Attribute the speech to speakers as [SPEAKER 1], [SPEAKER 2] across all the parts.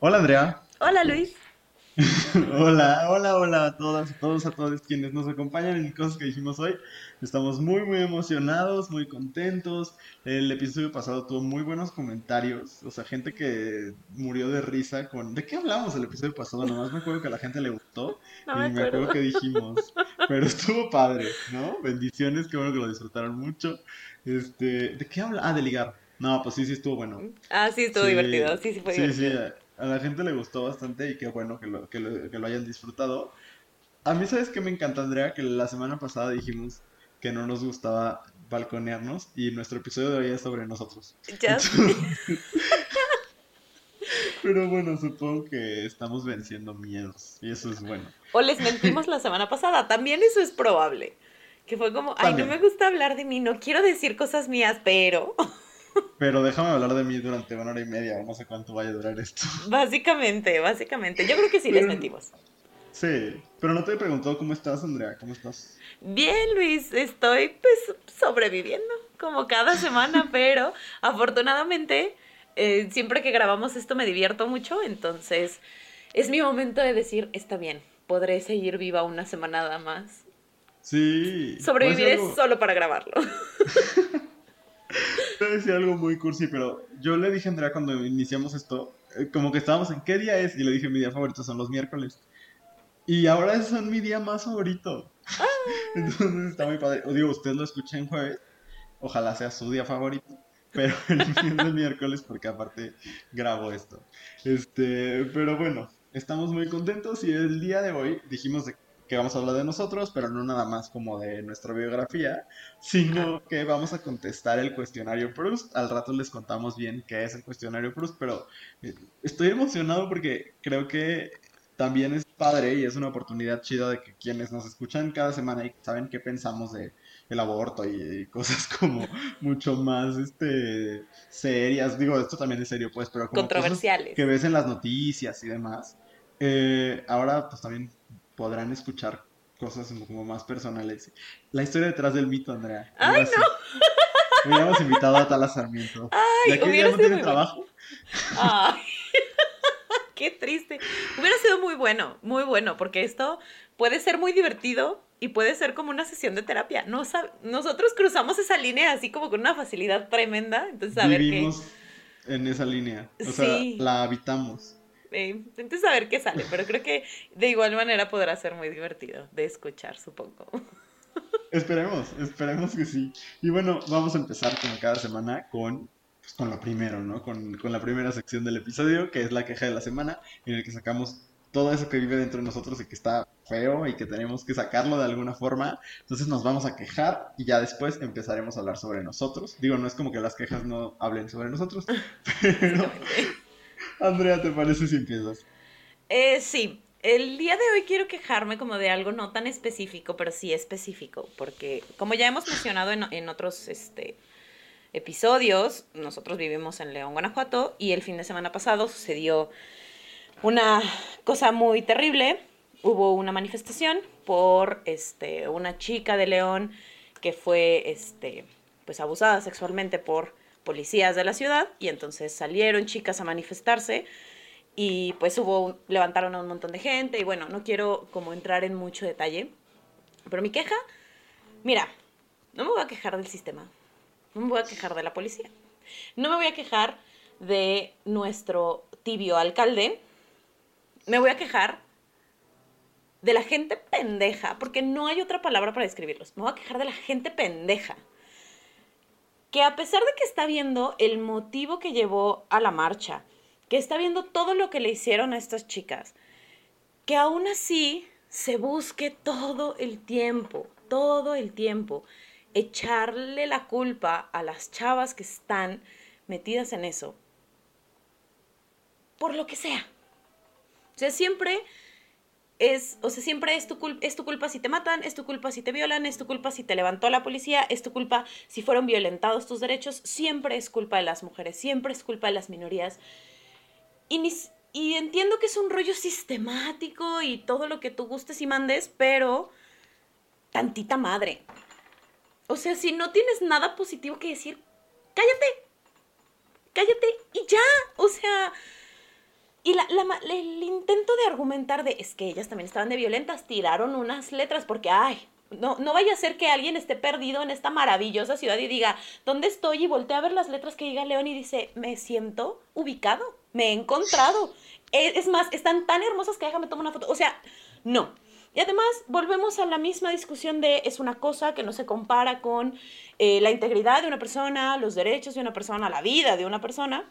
[SPEAKER 1] Hola Andrea.
[SPEAKER 2] Hola Luis.
[SPEAKER 1] hola, hola, hola a todas, a todos, a todos quienes nos acompañan en cosas que dijimos hoy. Estamos muy, muy emocionados, muy contentos. El episodio pasado tuvo muy buenos comentarios, o sea, gente que murió de risa con... ¿De qué hablamos el episodio pasado? Nomás me acuerdo que a la gente le gustó
[SPEAKER 2] No
[SPEAKER 1] y
[SPEAKER 2] me
[SPEAKER 1] me acuerdo que dijimos, pero estuvo padre, ¿no? Bendiciones, qué bueno que lo disfrutaron mucho. Este, ¿de qué habla? Ah, de ligar. No, pues sí, sí estuvo bueno.
[SPEAKER 2] Ah, sí, estuvo
[SPEAKER 1] Sí,
[SPEAKER 2] divertido. Sí, sí fue
[SPEAKER 1] sí, sí,
[SPEAKER 2] divertido.
[SPEAKER 1] A, la gente le gustó bastante y qué bueno que lo, que lo, que lo hayan disfrutado. A mí, ¿sabes qué me encanta, Andrea? Que la semana pasada dijimos que no nos gustaba balconearnos y nuestro episodio de hoy es sobre nosotros.
[SPEAKER 2] Ya
[SPEAKER 1] Pero bueno, supongo que estamos venciendo miedos y eso es bueno.
[SPEAKER 2] O les mentimos la semana pasada. También eso es probable. Que fue como, ay, no me gusta hablar de mí, no quiero decir cosas mías, pero
[SPEAKER 1] Pero déjame hablar de mí durante una hora y media no sé cuánto vaya a durar esto.
[SPEAKER 2] básicamente, básicamente. Yo creo que sí les mentimos.
[SPEAKER 1] Sí, pero no te he preguntado cómo estás, Andrea, ¿cómo estás?
[SPEAKER 2] Bien, Luis, estoy pues sobreviviendo como cada semana, pero afortunadamente eh, siempre que grabamos esto me divierto mucho, entonces es mi momento de decir, está bien, podré seguir viva una semana más.
[SPEAKER 1] Sí. A decir algo-
[SPEAKER 2] solo para grabarlo.
[SPEAKER 1] Te voy a decir algo muy cursi, pero yo le dije a Andrea cuando iniciamos esto, eh, como que estábamos en qué día es, y le dije mi día favorito son los miércoles. Y ahora son mi día más favorito. Entonces está muy padre. O digo, usted lo escucha en jueves, ojalá sea su día favorito, pero el mío es el miércoles porque aparte grabo esto. Este, pero bueno, estamos muy contentos y el día de hoy dijimos de que vamos a hablar de nosotros, pero no nada más como de nuestra biografía, sino que vamos a contestar el cuestionario Proust. Al rato les contamos bien qué es el cuestionario Proust, pero eh, estoy emocionado porque creo que también es padre y es una oportunidad chida de que quienes nos escuchan cada semana y saben qué pensamos de el aborto y, y cosas como mucho más este serias. Digo, esto también es serio, pues, pero como cosas
[SPEAKER 2] Controversiales.
[SPEAKER 1] que ves en las noticias y demás. Eh, ahora pues también podrán escuchar cosas como más personales. La historia detrás del mito, Andrea.
[SPEAKER 2] ¡Ay,
[SPEAKER 1] sí. Hubiéramos invitado a Tala Sarmiento.
[SPEAKER 2] Ay,
[SPEAKER 1] que
[SPEAKER 2] hubiera
[SPEAKER 1] ya no
[SPEAKER 2] sido
[SPEAKER 1] tiene
[SPEAKER 2] muy bueno.
[SPEAKER 1] trabajo.
[SPEAKER 2] Ay, qué triste. Hubiera sido muy bueno, muy bueno, porque esto puede ser muy divertido y puede ser como una sesión de terapia. No Nosotros cruzamos esa línea así como con una facilidad tremenda. Entonces, a ver qué.
[SPEAKER 1] Vivimos en esa línea. O sea, la habitamos.
[SPEAKER 2] Eh, entonces, a ver qué sale. Pero creo que de igual manera podrá ser muy divertido de escuchar, supongo.
[SPEAKER 1] Esperemos, esperemos que sí. Y bueno, vamos a empezar como cada semana con, pues, con lo primero, ¿no? Con, con la primera sección del episodio, que es la queja de la semana, en el que sacamos todo eso que vive dentro de nosotros y que está feo y que tenemos que sacarlo de alguna forma. Entonces nos vamos a quejar y ya después empezaremos a hablar sobre nosotros. Digo, no es como que las quejas no hablen sobre nosotros, pero Andrea, ¿te parece si empiezas?
[SPEAKER 2] Eh, sí, el día de hoy quiero quejarme como de algo no tan específico, pero sí específico, porque como ya hemos mencionado en, en otros este, episodios, nosotros vivimos en León, Guanajuato, y el fin de semana pasado sucedió una cosa muy terrible. Hubo una manifestación por este, una chica de León que fue este, pues, abusada sexualmente por policías de la ciudad, y entonces salieron chicas a manifestarse y pues hubo, levantaron a un montón de gente y bueno, no quiero como entrar en mucho detalle, pero mi queja, mira, no me voy a quejar del sistema, no me voy a quejar de la policía, no me voy a quejar de nuestro tibio alcalde, me voy a quejar de la gente pendeja, porque no hay otra palabra para describirlos, me voy a quejar de la gente pendeja. Que a pesar de que está viendo el motivo que llevó a la marcha, que está viendo todo lo que le hicieron a estas chicas, que aún así se busque todo el tiempo, todo el tiempo, echarle la culpa a las chavas que están metidas en eso, por lo que sea. O sea, siempre es, o sea, siempre es tu, es tu culpa si te matan, es tu culpa si te violan, es tu culpa si te levantó la policía, es tu culpa si fueron violentados tus derechos, siempre es culpa de las mujeres, siempre es culpa de las minorías. Y, y entiendo que es un rollo sistemático y todo lo que tú gustes y mandes, pero tantita madre. O sea, si no tienes nada positivo que decir, cállate, cállate y ya. O sea, Y la, el intento de argumentar de, es que ellas también estaban de violentas, tiraron unas letras porque, ay, no, no vaya a ser que alguien esté perdido en esta maravillosa ciudad y diga, ¿dónde estoy? Y voltea a ver las letras que diga León y dice, me siento ubicado, me he encontrado. Es, es más, están tan hermosas que déjame tomar una foto. O sea, no. Y además volvemos a la misma discusión de es una cosa que no se compara con eh, la integridad de una persona, los derechos de una persona, la vida de una persona.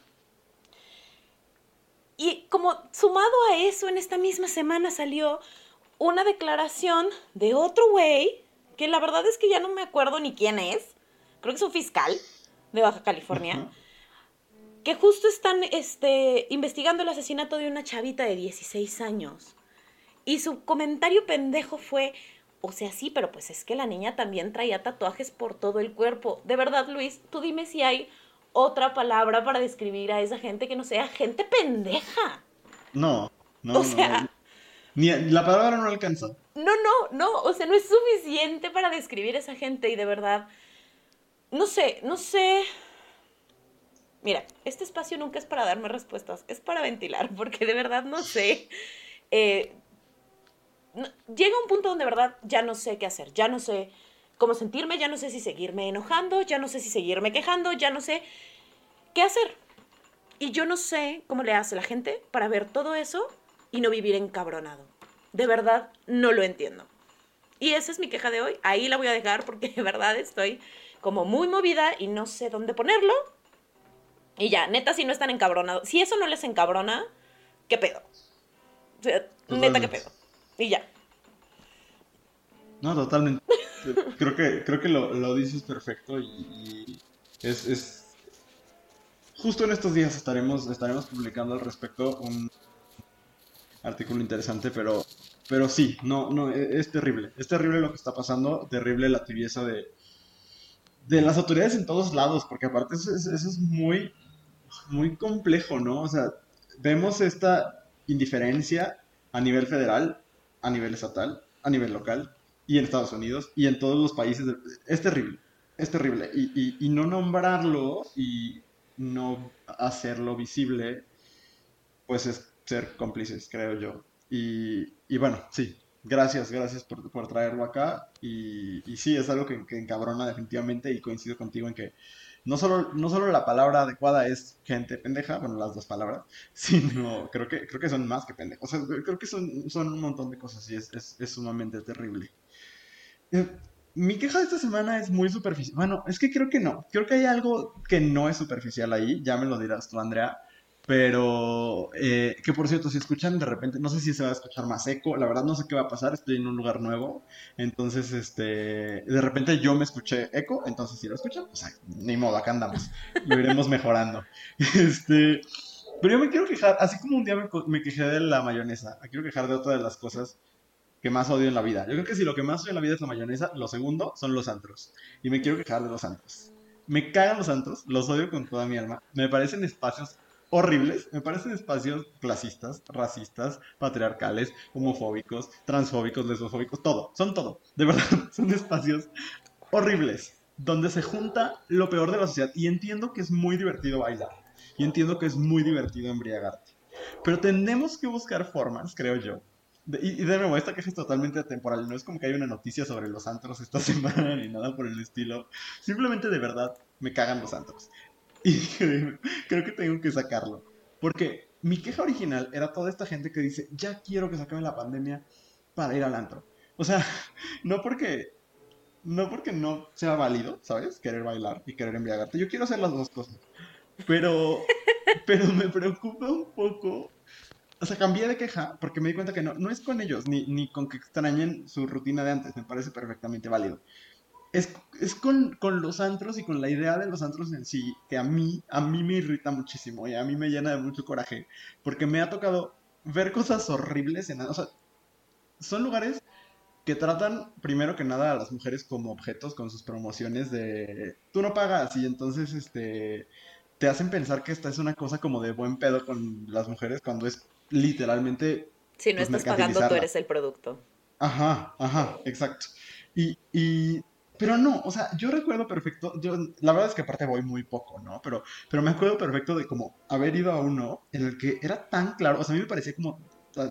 [SPEAKER 2] Y como sumado a eso, en esta misma semana salió una declaración de otro güey, que la verdad es que ya no me acuerdo ni quién es, creo que es un fiscal de Baja California, que justo están este, investigando el asesinato de una chavita de 16 años. Y su comentario pendejo fue, o sea, sí, pero pues es que la niña también traía tatuajes por todo el cuerpo. De verdad, Luis, tú dime si hay otra palabra para describir a esa gente que no sea gente pendeja.
[SPEAKER 1] No, no. O sea... Ni, la palabra no alcanza.
[SPEAKER 2] No, no, no, o sea, no es suficiente para describir a esa gente y de verdad, no sé, no sé. Mira, este espacio nunca es para darme respuestas, es para ventilar, porque de verdad no sé. Eh, llega un punto donde de verdad ya no sé qué hacer, ya no sé cómo sentirme, ya no sé si seguirme enojando, ya no sé si seguirme quejando, ya no sé qué hacer. Y yo no sé cómo le hace la gente para ver todo eso y no vivir encabronado. De verdad, no lo entiendo. Y esa es mi queja de hoy. Ahí la voy a dejar porque de verdad estoy como muy movida y no sé dónde ponerlo. Y ya, neta, si no están encabronados. Si eso no les encabrona, ¿qué pedo? O sea, neta, ¿qué pedo? Y ya.
[SPEAKER 1] No, totalmente. creo que, creo que lo, dices perfecto y, es, es, Justo en estos días estaremos, estaremos publicando al respecto un artículo interesante, pero, pero sí, no, no, e, es, terrible. Es terrible lo que está pasando, terrible la tibieza de, de las autoridades en todos lados, porque aparte eso es, eso es muy, muy complejo, ¿no? O sea, vemos esta indiferencia a nivel federal a nivel estatal, a nivel local y en Estados Unidos y en todos los países. Es terrible, es terrible. Y, no nombrarlo y no hacerlo visible, pues es ser cómplices, creo yo. Y, bueno, sí, gracias, gracias por, traerlo acá. Y, sí, es algo que, que encabrona definitivamente y coincido contigo en que no solo, no solo la palabra adecuada es gente pendeja, bueno, las dos palabras, sino creo que, creo que son más que pendejos. O sea, creo que son, son un montón de cosas y es, es, es sumamente terrible. Eh, mi queja de esta semana es muy superficial. Bueno, es que creo que no. Creo que hay algo que no es superficial ahí. Ya me lo dirás tú, Andrea. Pero, eh, que por cierto, si escuchan de repente, no sé si se va a escuchar más eco, la verdad no sé qué va a pasar, estoy en un lugar nuevo, entonces, este, de repente yo me escuché eco, entonces si lo escuchan, pues ni modo, acá andamos, lo iremos mejorando. Este, pero yo me quiero quejar, así como un día me, me quejé de la mayonesa, quiero quejar de otra de las cosas que más odio en la vida. Yo creo que si lo que más odio en la vida es la mayonesa, lo segundo son los antros. Y me quiero quejar de los antros. Me cagan los antros, los odio con toda mi alma. Me parecen espacios horribles. Me parecen espacios clasistas, racistas, patriarcales, homofóbicos, transfóbicos, lesbofóbicos, todo. Son todo. De verdad, son espacios horribles. Donde se junta lo peor de la sociedad. Y entiendo que es muy divertido bailar. Y entiendo que es muy divertido embriagarte. Pero tenemos que buscar formas, creo yo. Y, de nuevo, esta queja es totalmente atemporal. No es como que hay una noticia sobre los antros esta semana ni nada por el estilo. Simplemente de verdad me cagan los antros. Y creo que tengo que sacarlo. Porque mi queja original era toda esta gente que dice, ya quiero que se acabe la pandemia para ir al antro. O sea, no porque no porque no sea válido, ¿sabes? Querer bailar y querer embriagarte. Yo quiero hacer las dos cosas. Pero, pero me preocupa un poco. O sea, cambié de queja porque me di cuenta que no, no es con ellos, ni, ni con que extrañen su rutina de antes. Me parece perfectamente válido es, es con, con, los antros y con la idea de los antros en sí, que a mí, a mí me irrita muchísimo y a mí me llena de mucho coraje, porque me ha tocado ver cosas horribles en... O sea, son lugares que tratan primero que nada a las mujeres como objetos con sus promociones de tú no pagas y entonces este te hacen pensar que esta es una cosa como de buen pedo con las mujeres cuando es literalmente
[SPEAKER 2] si no pues, estás pagando tú eres el producto
[SPEAKER 1] ajá ajá exacto y, y pero no, o sea, yo recuerdo perfecto, yo, la verdad es que aparte voy muy poco, ¿no? Pero, pero me acuerdo perfecto de como haber ido a uno en el que era tan claro, o sea, a mí me parecía como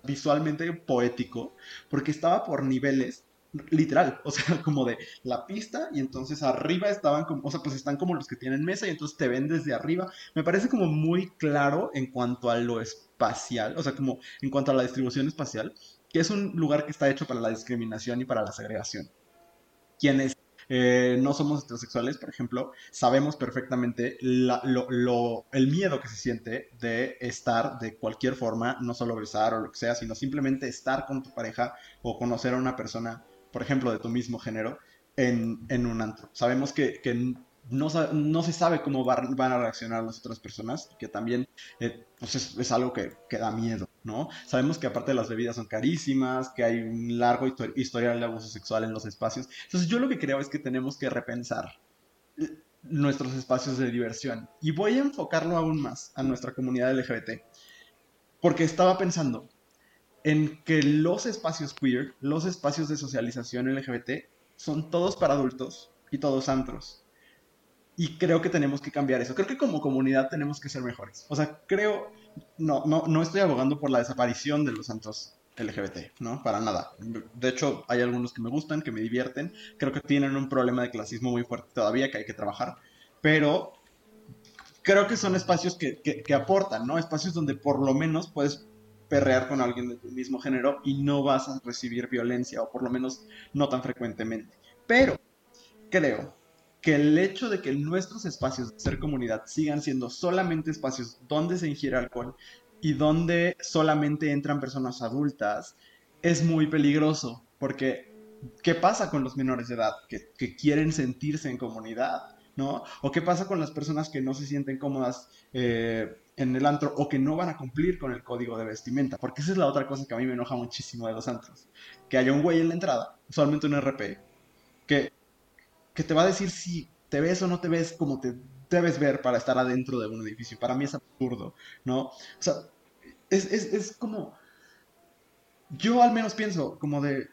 [SPEAKER 1] visualmente poético, porque estaba por niveles literal, o sea, como de la pista y entonces arriba estaban como, o sea, pues están como los que tienen mesa y entonces te ven desde arriba. Me parece como muy claro en cuanto a lo espacial, o sea, como en cuanto a la distribución espacial, que es un lugar que está hecho para la discriminación y para la segregación. Quienes eh, no somos heterosexuales, por ejemplo, sabemos perfectamente el miedo que se siente de estar de cualquier forma, no solo besar o lo que sea, sino simplemente estar con tu pareja o conocer a una persona por ejemplo, de tu mismo género, en, en un antro. Sabemos que, que no, se sabe cómo van a reaccionar las otras personas, que también eh, pues es, algo que, que, da miedo, ¿no? Sabemos que aparte de las bebidas son carísimas, que hay un largo historial de abuso sexual en los espacios. Entonces yo lo que creo es que tenemos que repensar eh, nuestros espacios de diversión. Y voy a enfocarlo aún más a nuestra comunidad LGBT. Porque estaba pensando, en que los espacios queer, los espacios de socialización LGBT, son todos para adultos y todos antros. Y creo que tenemos que cambiar eso. Creo que como comunidad tenemos que ser mejores. O sea, creo, no, no, no estoy abogando por la desaparición de los antros LGBT, ¿no? Para nada. De hecho, hay algunos que me gustan, que me divierten. Creo que tienen un problema de clasismo muy fuerte todavía que hay que trabajar. Pero creo que son espacios que, que, que aportan, ¿no? Espacios donde por lo menos puedes perrear con alguien de tu mismo género y no vas a recibir violencia, o por lo menos no tan frecuentemente. Pero creo que el hecho de que nuestros espacios de ser comunidad sigan siendo solamente espacios donde se ingiere alcohol y donde solamente entran personas adultas es muy peligroso, porque ¿qué pasa con los menores de edad que, quieren sentirse en comunidad? ¿no? ¿O qué pasa con las personas que no se sienten cómodas eh, en el antro o que no van a cumplir con el código de vestimenta? Porque esa es la otra cosa que a mí me enoja muchísimo de los antros. Que haya un güey en la entrada, usualmente un RP, que, que te va a decir si te ves o no te ves como te debes ver para estar adentro de un edificio. Para mí es absurdo, ¿no? O sea, es, es, es como... Yo al menos pienso como de,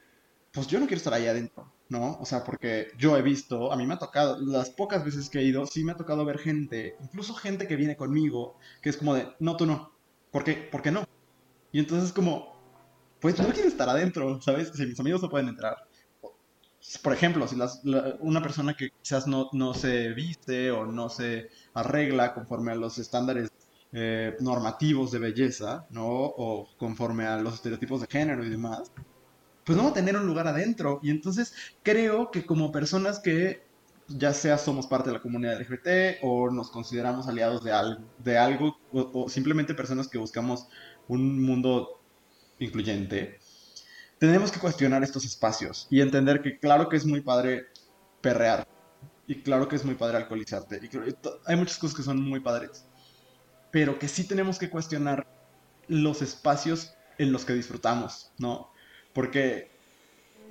[SPEAKER 1] pues yo no quiero estar ahí adentro. ¿no? O sea, porque yo he visto, a mí me ha tocado, las pocas veces que he ido, sí me ha tocado ver gente, incluso gente que viene conmigo, que es como de, no, tú no. ¿Por qué? ¿Por qué no? Y entonces como, pues no quiero estar adentro, ¿sabes? Si mis amigos no pueden entrar. Por ejemplo, si las, una persona que quizás no, no se viste o no se arregla conforme a los estándares eh, normativos de belleza, ¿no? O conforme a los estereotipos de género y demás, pues vamos a tener un lugar adentro. Y entonces creo que como personas que ya sea somos parte de la comunidad LGBT o nos consideramos aliados de, de algo o, simplemente personas que buscamos un mundo incluyente, tenemos que cuestionar estos espacios y entender que claro que es muy padre perrear y claro que es muy padre alcoholizarte y hay muchas cosas que son muy padres, pero que sí tenemos que cuestionar los espacios en los que disfrutamos, ¿no? Porque,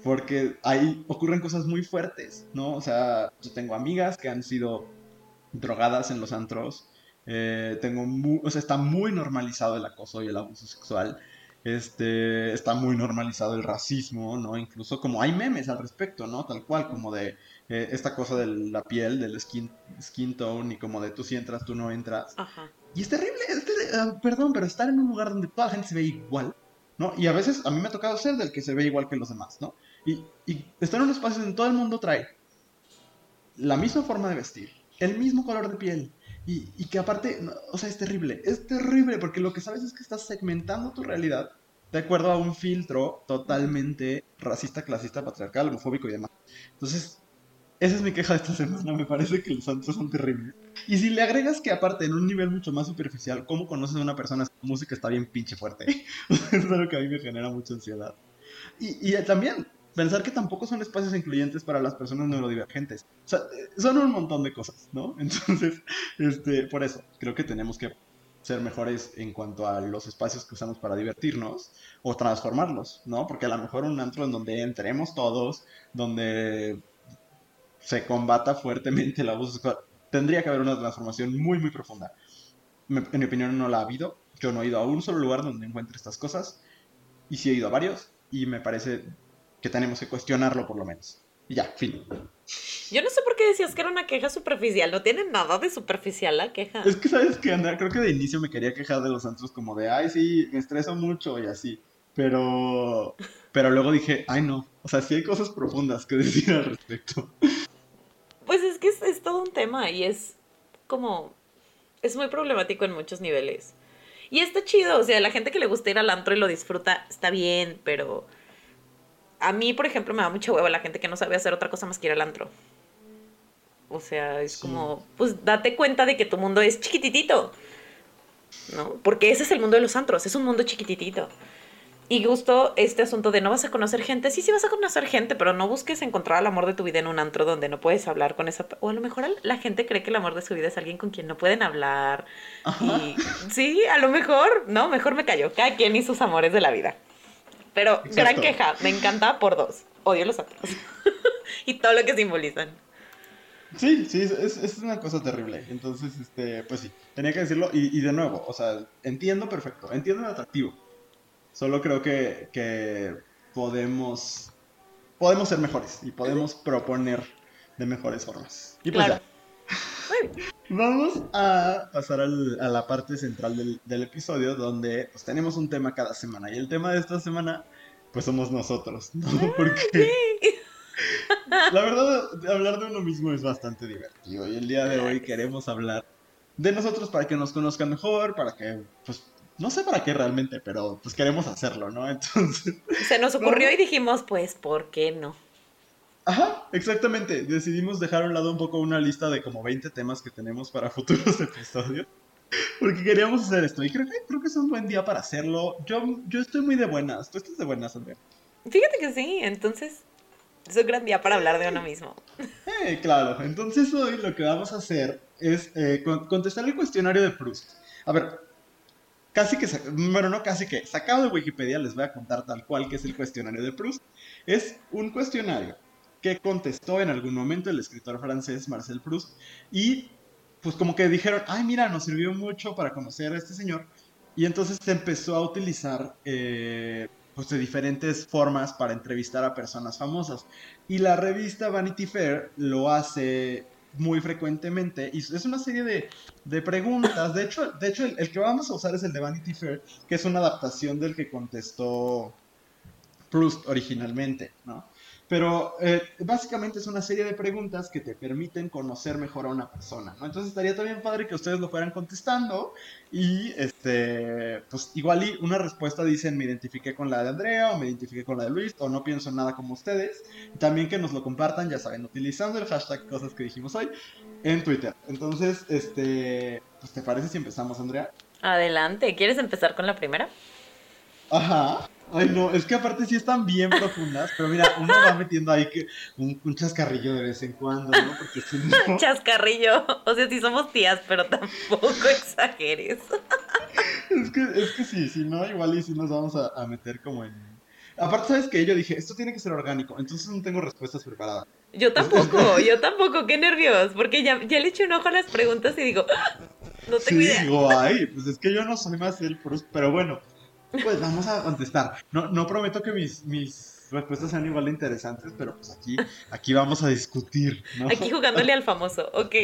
[SPEAKER 1] porque ahí ocurren cosas muy fuertes, ¿no? O sea, yo tengo amigas que han sido drogadas en los antros. Eh, tengo o sea, está muy normalizado el acoso y el abuso sexual. Este, está muy normalizado el racismo, ¿no? Incluso como hay memes al respecto, ¿no? Tal cual, como de eh, esta cosa de la piel, del skin, skin tone y como de tú si entras, tú no entras. Ajá. Y es terrible, es ah, perdón, pero estar en un lugar donde toda la gente se ve igual ¿no? Y a veces a mí me ha tocado ser del que se ve igual que los demás, ¿no? Y, y estar en un espacio donde todo el mundo trae la misma forma de vestir, el mismo color de piel, y, que aparte, o sea, es terrible, es terrible porque lo que sabes es que estás segmentando tu realidad de acuerdo a un filtro totalmente racista, clasista, patriarcal, homofóbico y demás. Entonces, esa es mi queja de esta semana, me parece que los santos son terribles. Y si le agregas que aparte en un nivel mucho más superficial, ¿cómo conoces a una persona? Su música está bien pinche fuerte. es algo que a mí me genera mucha ansiedad. Y también pensar que tampoco son espacios incluyentes para las personas neurodivergentes. Son un montón de cosas, ¿no? Entonces, este, por eso, creo que tenemos que ser mejores en cuanto a los espacios que usamos para divertirnos o transformarlos, ¿no? Porque a lo mejor un antro en donde entremos todos, donde se combata fuertemente el abuso sexual. Tendría que haber una transformación muy, muy profunda. en mi opinión no la ha habido. Yo no he ido a un solo lugar donde encuentre estas cosas. Y sí he ido a varios. Y me parece que tenemos que cuestionarlo por lo menos. Y ya, fin.
[SPEAKER 2] Yo no sé por qué decías que era una queja superficial. No tiene nada de superficial la queja.
[SPEAKER 1] Es que, ¿sabes que Andrea? Creo que de inicio me quería quejar de los antros como de, ay, sí, me estreso mucho y así. Pero, pero luego dije, ay, no. O sea, sí hay cosas profundas que decir al respecto.
[SPEAKER 2] Pues es que es, es todo un tema y es como... Es muy problemático en muchos niveles. Y está chido, o sea, la gente que le gusta ir al antro y lo disfruta, está bien, pero... A mí, por ejemplo, me da mucha hueva la gente que no sabe hacer otra cosa más que ir al antro. O sea, es
[SPEAKER 1] Sí.
[SPEAKER 2] como, pues date cuenta de que tu mundo es chiquititito. ¿No? Porque ese es el mundo de los antros, es un mundo chiquititito. Y justo este asunto de no vas a conocer gente, sí, sí vas a conocer gente, pero no busques encontrar el amor de tu vida en un antro donde no puedes hablar con esa... O a lo mejor la gente cree que el amor de su vida es alguien con quien no pueden hablar. Y sí, a lo mejor, no, mejor me callo. Cada quien y sus amores de la vida. Pero gran queja, me encanta por dos. Odio los antros. y todo lo que simbolizan.
[SPEAKER 1] Sí, sí, es, es- es una cosa terrible. Entonces, este, pues sí, tenía que decirlo. Y, y de nuevo, o sea, entiendo perfecto, entiendo el atractivo. Solo creo que, que podemos, podemos ser mejores y podemos proponer de mejores formas. Y pues
[SPEAKER 2] Claro.
[SPEAKER 1] ya, vamos a pasar al- a la parte central del, del episodio donde pues, tenemos un tema cada semana. Y el tema de esta semana, pues somos nosotros, ¿no? Porque... La verdad, hablar de uno mismo es bastante divertido y el día de hoy queremos hablar de nosotros para que nos conozcan mejor, para que, pues, no sé para qué realmente, pero pues queremos hacerlo, ¿no? Entonces,
[SPEAKER 2] Se nos ocurrió y dijimos, pues, ¿por qué no?
[SPEAKER 1] Ajá, exactamente, decidimos dejar a un lado un poco una lista de como 20 temas que tenemos para futuros episodios. Porque queríamos hacer esto y creo que, creo que es un buen día para hacerlo. Yo, yo estoy muy de buenas. ¿Tú estás de buenas, Andrea?
[SPEAKER 2] Fíjate que sí, entonces es un gran día para hablar de uno mismo.
[SPEAKER 1] Eh, claro, entonces hoy lo que vamos a hacer es eh, con- contestar el cuestionario de Proust. A ver, casi que, bueno, no casi que, sacado de Wikipedia les voy a contar tal cual que es el cuestionario de Proust. Es un cuestionario que contestó en algún momento el escritor francés Marcel Proust y pues como que dijeron, ay mira, nos sirvió mucho para conocer a este señor y entonces se empezó a utilizar eh, pues de diferentes formas para entrevistar a personas famosas. Y la revista Vanity Fair lo hace muy frecuentemente y es una serie de, de preguntas. De hecho, de hecho el, el que vamos a usar es el de Vanity Fair, que es una adaptación del que contestó Proust originalmente, ¿no? Pero eh, básicamente es una serie de preguntas que te permiten conocer mejor a una persona, ¿no? Entonces estaría también padre que ustedes lo fueran contestando y, este, pues igual y una respuesta dicen me identifiqué con la de Andrea o me identifiqué con la de Luis o no pienso en nada como ustedes. También que nos lo compartan, ya saben, utilizando el hashtag cosas que dijimos hoy en Twitter. Entonces, este, pues te parece si empezamos, Andrea?
[SPEAKER 2] Adelante, ¿quieres empezar con la primera?
[SPEAKER 1] Ajá. Ay, no, es que aparte sí están bien profundas, pero mira, uno va metiendo ahí que un, un chascarrillo de vez en cuando, ¿no? Porque si no...
[SPEAKER 2] Chascarrillo, o sea, sí somos tías, pero tampoco exageres.
[SPEAKER 1] Es que, es que sí, si no, igual y si nos vamos a, a meter como en... Aparte, ¿sabes qué? Yo dije, esto tiene que ser orgánico, entonces no tengo respuestas preparadas.
[SPEAKER 2] Yo tampoco, yo tampoco, qué nervios, porque ya, ya le eché un ojo a las preguntas y digo, "Ah, no tengo
[SPEAKER 1] Sí,
[SPEAKER 2] idea.
[SPEAKER 1] digo, ay, pues es que yo no soy más el Proust, pero bueno, pues vamos a contestar. No, no prometo que mis, mis respuestas sean igual de interesantes, pero pues aquí, aquí vamos a discutir, ¿no?
[SPEAKER 2] Aquí jugándole al famoso, ok.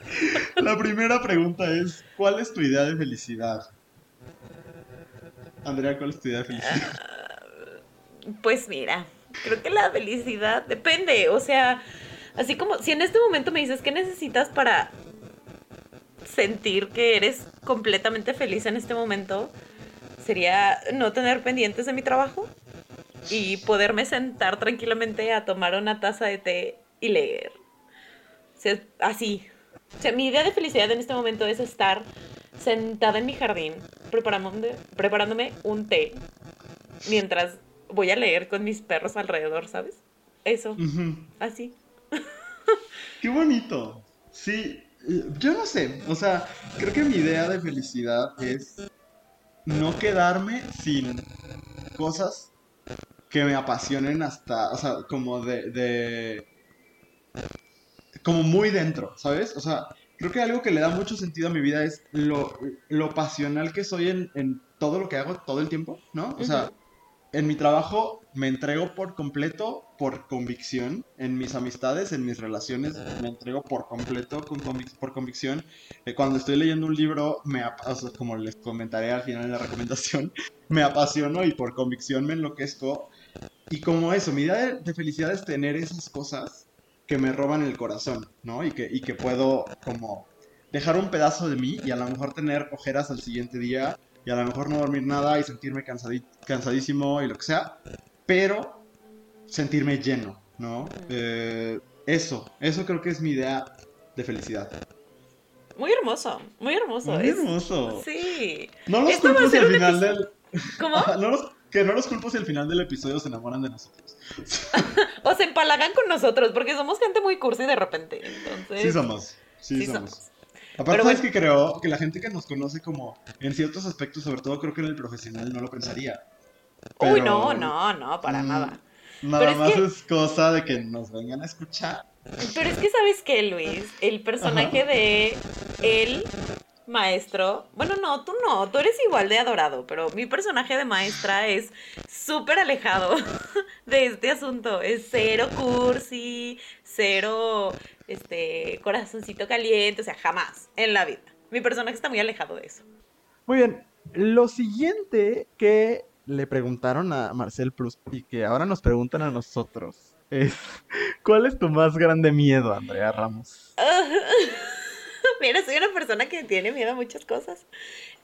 [SPEAKER 1] La primera pregunta es, ¿cuál es tu idea de felicidad? Andrea, ¿cuál es tu idea de felicidad?
[SPEAKER 2] Pues mira, creo que la felicidad depende, o sea, así como si en este momento me dices qué necesitas para sentir que eres completamente feliz en este momento, sería no tener pendientes de mi trabajo y poderme sentar tranquilamente a tomar una taza de té y leer. O sea, así. O sea, mi idea de felicidad en este momento es estar sentada en mi jardín preparándome, preparándome un té mientras voy a leer con mis perros alrededor, ¿sabes? Eso, así.
[SPEAKER 1] Qué bonito. Sí, eh, yo no sé, o sea, creo que mi idea de felicidad es no quedarme sin cosas que me apasionen hasta, o sea, como de, de, como muy dentro, ¿sabes? O sea, creo que algo que le da mucho sentido a mi vida es lo, lo pasional que soy en, en todo lo que hago todo el tiempo, ¿no? O sea, en mi trabajo
[SPEAKER 3] me entrego por completo, por convicción, en mis amistades, en mis relaciones, me entrego por completo, por convicción. Eh, cuando estoy leyendo un libro, me, como les comentaré al final en la recomendación, me apasiono y por convicción me enloquezco. Y como eso, mi idea de, felicidad es tener esas cosas que me roban el corazón, ¿no? Y que, y que puedo como dejar un pedazo de mí y a lo mejor tener ojeras al siguiente día y a lo mejor no dormir nada y sentirme cansadísimo y lo que sea, pero sentirme lleno, ¿no? Eh, eso, eso creo que es mi idea de felicidad.
[SPEAKER 2] Muy hermoso, muy hermoso.
[SPEAKER 3] Muy
[SPEAKER 2] es-
[SPEAKER 3] hermoso.
[SPEAKER 2] Sí.
[SPEAKER 3] No los
[SPEAKER 2] Esto
[SPEAKER 3] culpo si al final del...
[SPEAKER 2] ¿Cómo?
[SPEAKER 3] No los- Que no los culpo si al final del episodio se enamoran de nosotros.
[SPEAKER 2] O se empalagan con nosotros, porque somos gente muy cursi de repente. Entonces.
[SPEAKER 3] Sí somos, sí,
[SPEAKER 2] Sí
[SPEAKER 3] somos.
[SPEAKER 2] somos.
[SPEAKER 3] Aparte,
[SPEAKER 2] Pero
[SPEAKER 3] ¿sabes
[SPEAKER 2] bueno.
[SPEAKER 3] que creo? Que la gente que nos conoce como en ciertos aspectos, sobre todo creo que en el profesional no lo pensaría.
[SPEAKER 2] Uy, no, no, no, para
[SPEAKER 3] mm,
[SPEAKER 2] nada.
[SPEAKER 3] Nada
[SPEAKER 2] Pero es
[SPEAKER 3] más
[SPEAKER 2] que-
[SPEAKER 3] es cosa de que nos vengan a escuchar.
[SPEAKER 2] Pero es que, ¿sabes qué, Luis? El personaje de el maestro. Bueno, no, tú no, tú eres igual de adorado, pero mi personaje de maestra es súper alejado de este asunto. Es cero cursi, cero este corazoncito caliente, o sea, jamás en la vida. Mi personaje está muy alejado de eso.
[SPEAKER 1] Muy bien. Lo siguiente que le preguntaron a Marcel Plus y que ahora nos preguntan a nosotros es: ¿Cuál es tu más grande miedo, Andrea Ramos?
[SPEAKER 2] Mira, soy una persona que tiene miedo a muchas cosas.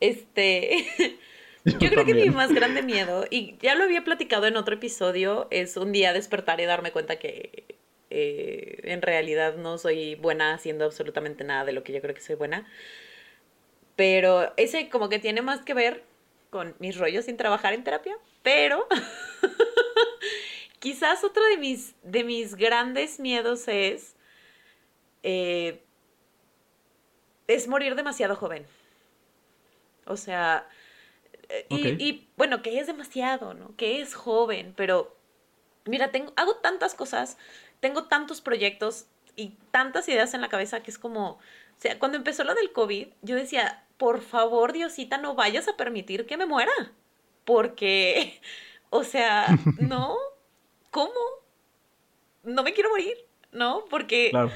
[SPEAKER 2] Este, yo, creo que mi más grande miedo, y ya lo había platicado en otro episodio, es un día despertar y darme cuenta que eh, en realidad no soy buena haciendo absolutamente nada de lo que yo creo que soy buena. Pero ese como que tiene más que ver con mis rollos sin trabajar en terapia, pero quizás otro de mis, de mis grandes miedos es, eh, es morir demasiado joven. O sea, eh, y, y, bueno, que es demasiado, ¿no? Que es joven, pero mira, tengo, hago tantas cosas, tengo tantos proyectos y tantas ideas en la cabeza que es como, o sea, cuando empezó lo del COVID, yo decía, por favor, Diosita, no vayas a permitir que me muera. Porque, o sea, no, ¿cómo? No me quiero morir, ¿no? Porque
[SPEAKER 1] Claro.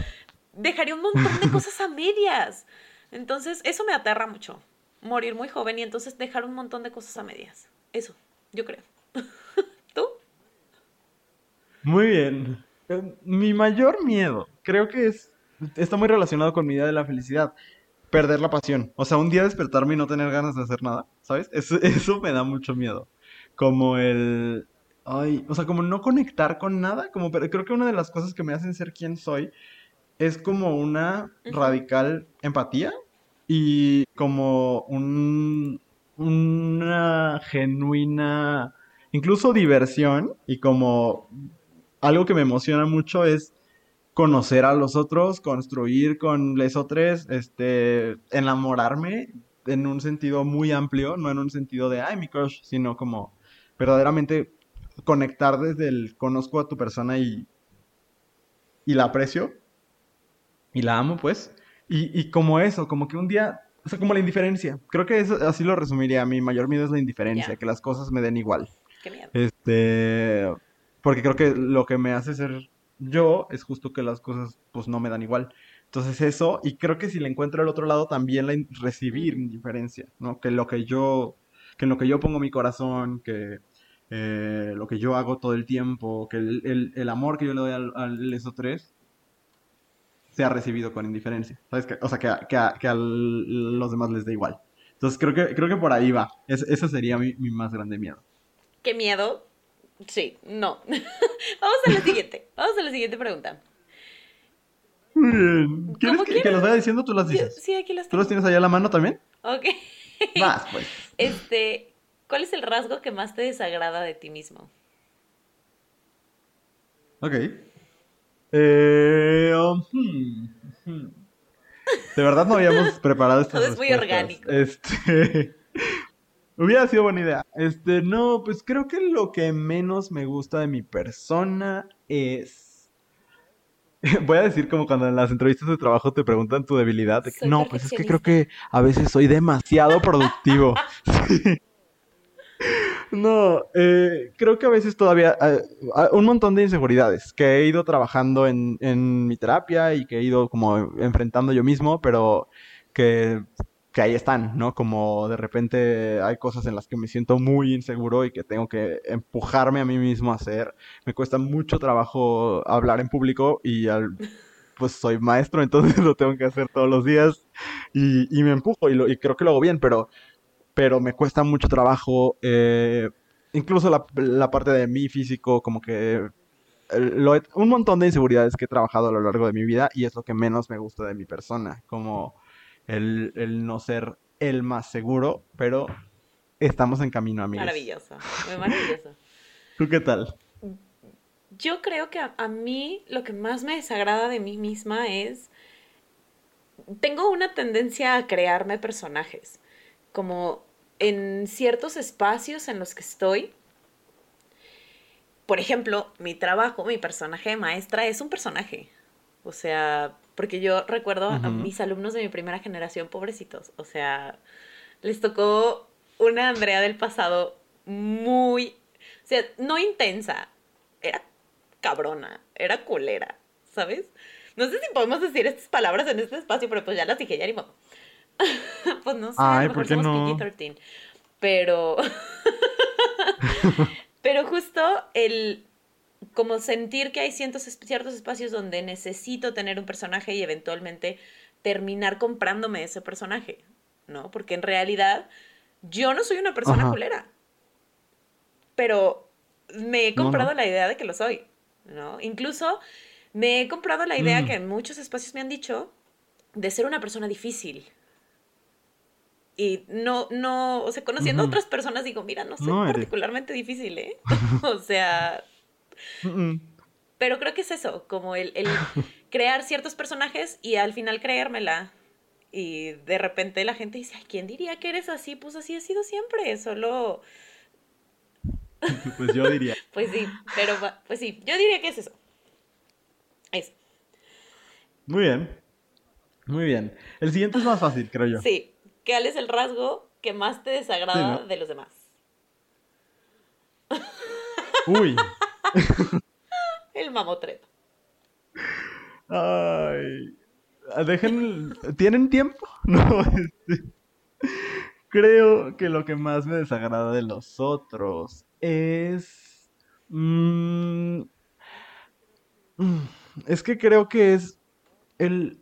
[SPEAKER 2] dejaría un montón de cosas a medias. Entonces, eso me aterra mucho. Morir muy joven y entonces dejar un montón de cosas a medias. Eso, yo creo. ¿Tú?
[SPEAKER 1] Muy bien. Eh, Mi mayor miedo, creo que es, está muy relacionado con mi idea de la felicidad. Perder la pasión. O sea, un día despertarme y no tener ganas de hacer nada, ¿sabes? Eso, eso me da mucho miedo. Como el... Ay, o sea, como no conectar con nada. Como, pero creo que una de las cosas que me hacen ser quien soy es como una radical empatía y como un, una genuina, incluso diversión y como algo que me emociona mucho es conocer a los otros, construir con les otros, este, enamorarme en un sentido muy amplio, no en un sentido de, ay, mi crush, sino como verdaderamente conectar desde el conozco a tu persona y, y la aprecio y la amo, pues. Y, y como eso, como que un día, o sea, como la indiferencia. Creo que eso, así lo resumiría. Mi mayor miedo es la indiferencia, que las cosas me den igual.
[SPEAKER 2] Qué miedo.
[SPEAKER 1] Este, porque creo que lo que me hace ser yo es justo que las cosas pues no me dan igual. Entonces eso, y creo que si le encuentro al otro lado también la in- recibir indiferencia, ¿no? Que lo que yo, que en lo que yo pongo mi corazón, que eh, lo que yo hago todo el tiempo, que el, el- el amor que yo le doy al, al esos tres sea recibido con indiferencia, ¿sabes? Que- o sea, que, a, que, a- que a los demás les dé igual. Entonces creo que, creo que por ahí va. Es- ese sería mi, mi más grande miedo.
[SPEAKER 2] ¿Qué miedo? Sí, no. Vamos a la siguiente. Vamos a la siguiente pregunta.
[SPEAKER 1] Muy bien. ¿Quieres que, que
[SPEAKER 2] quieras.
[SPEAKER 1] las vaya diciendo? Tú las
[SPEAKER 2] Yo-
[SPEAKER 1] dices.
[SPEAKER 2] sí, aquí las
[SPEAKER 1] ¿Tú las
[SPEAKER 2] tengo.
[SPEAKER 1] tienes ahí a la mano también?
[SPEAKER 2] Ok.
[SPEAKER 1] Vas, pues.
[SPEAKER 2] Este, ¿cuál es el rasgo que más te desagrada de ti mismo?
[SPEAKER 1] Ok. Eh, um, hmm, hmm. De verdad no habíamos preparado estas
[SPEAKER 2] Todo es muy orgánico.
[SPEAKER 1] Este. Hubiera sido buena idea. Este, no, pues creo que lo que menos me gusta de mi persona es. Voy a decir como cuando en las entrevistas de trabajo te preguntan tu debilidad. de que,
[SPEAKER 2] Soy
[SPEAKER 1] no, pues es que creo que a veces soy demasiado productivo. Sí. No, eh, creo que a veces todavía eh, hay un montón de inseguridades que he ido trabajando en, en mi terapia y que he ido como enfrentando yo mismo, pero que, que ahí están, ¿no? Como de repente hay cosas en las que me siento muy inseguro y que tengo que empujarme a mí mismo a hacer. Me cuesta mucho trabajo hablar en público y al, pues soy maestro, entonces lo tengo que hacer todos los días y, y me empujo y, lo, y creo que lo hago bien, pero pero me cuesta mucho trabajo, eh, incluso la, la, parte de mi físico, como que lo un montón de inseguridades que he trabajado a lo largo de mi vida y es lo que menos me gusta de mi persona, como el, el no ser el más seguro, pero estamos en camino, amigos.
[SPEAKER 2] Maravilloso, muy maravilloso.
[SPEAKER 1] ¿Tú qué tal?
[SPEAKER 2] Yo creo que a, a mí lo que más me desagrada de mí misma es... Tengo una tendencia a crearme personajes como en ciertos espacios en los que estoy. Por ejemplo, mi trabajo, mi personaje de maestra es un personaje. O sea, porque yo recuerdo uh -huh. a mis alumnos de mi primera generación, pobrecitos. O sea, les tocó una Andrea del pasado muy, o sea, no intensa, era cabrona, era culera, ¿sabes? No sé si podemos decir estas palabras en este espacio, pero pues ya las dije, ya ni modo. pues no sé,
[SPEAKER 1] Ay,
[SPEAKER 2] a lo
[SPEAKER 1] ¿por
[SPEAKER 2] mejor
[SPEAKER 1] qué
[SPEAKER 2] somos
[SPEAKER 1] no?
[SPEAKER 2] PG-13. Pero. pero justo el. Como sentir que hay ciertos, ciertos espacios donde necesito tener un personaje y eventualmente terminar comprándome ese personaje, ¿no? Porque en realidad yo no soy una persona
[SPEAKER 1] Ajá.
[SPEAKER 2] culera. Pero me he comprado
[SPEAKER 1] no.
[SPEAKER 2] la idea de que lo soy, ¿no? Incluso me he comprado la idea
[SPEAKER 1] Mm.
[SPEAKER 2] que en muchos espacios me han dicho de ser una persona difícil. Y no, no, o sea, conociendo a otras personas digo, mira, no soy
[SPEAKER 1] No
[SPEAKER 2] particularmente difícil, ¿eh? o sea,
[SPEAKER 1] Mm, mm.
[SPEAKER 2] pero creo que es eso, como el, el crear ciertos personajes y al final creérmela. Y de repente la gente dice, ay, ¿quién diría que eres así? Pues así he sido siempre, solo,
[SPEAKER 1] Pues yo diría.
[SPEAKER 2] pues sí, pero pues sí, yo diría que es eso. Eso,
[SPEAKER 1] Muy bien. Muy bien. El siguiente es más fácil, creo yo.
[SPEAKER 2] sí. ¿Cuál es el rasgo que más te desagrada
[SPEAKER 1] Sí, ¿no?
[SPEAKER 2] de los demás?
[SPEAKER 1] Uy.
[SPEAKER 2] El mamotreto.
[SPEAKER 1] Ay. Dejen. ¿Tienen tiempo? No, este, Creo que lo que más me desagrada de los otros es. mm, mm, es que creo que es el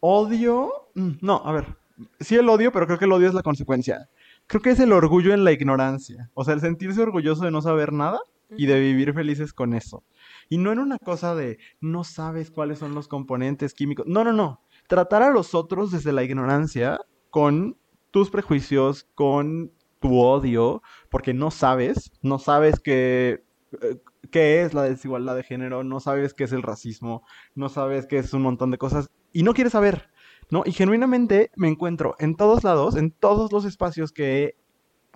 [SPEAKER 1] odio. mm, No, a ver. Sí el odio, pero creo que el odio es la consecuencia. Creo que es el orgullo en la ignorancia. O sea, el sentirse orgulloso de no saber nada y de vivir felices con eso. Y no en una cosa de no sabes cuáles son los componentes químicos. No, no, no. Tratar a los otros desde la ignorancia con tus prejuicios, con tu odio, porque no sabes, no sabes que, eh, qué es la desigualdad de género, no sabes qué es el racismo, no sabes qué es un montón de cosas y no quieres saber, ¿no? Y genuinamente me encuentro en todos lados, en todos los espacios que he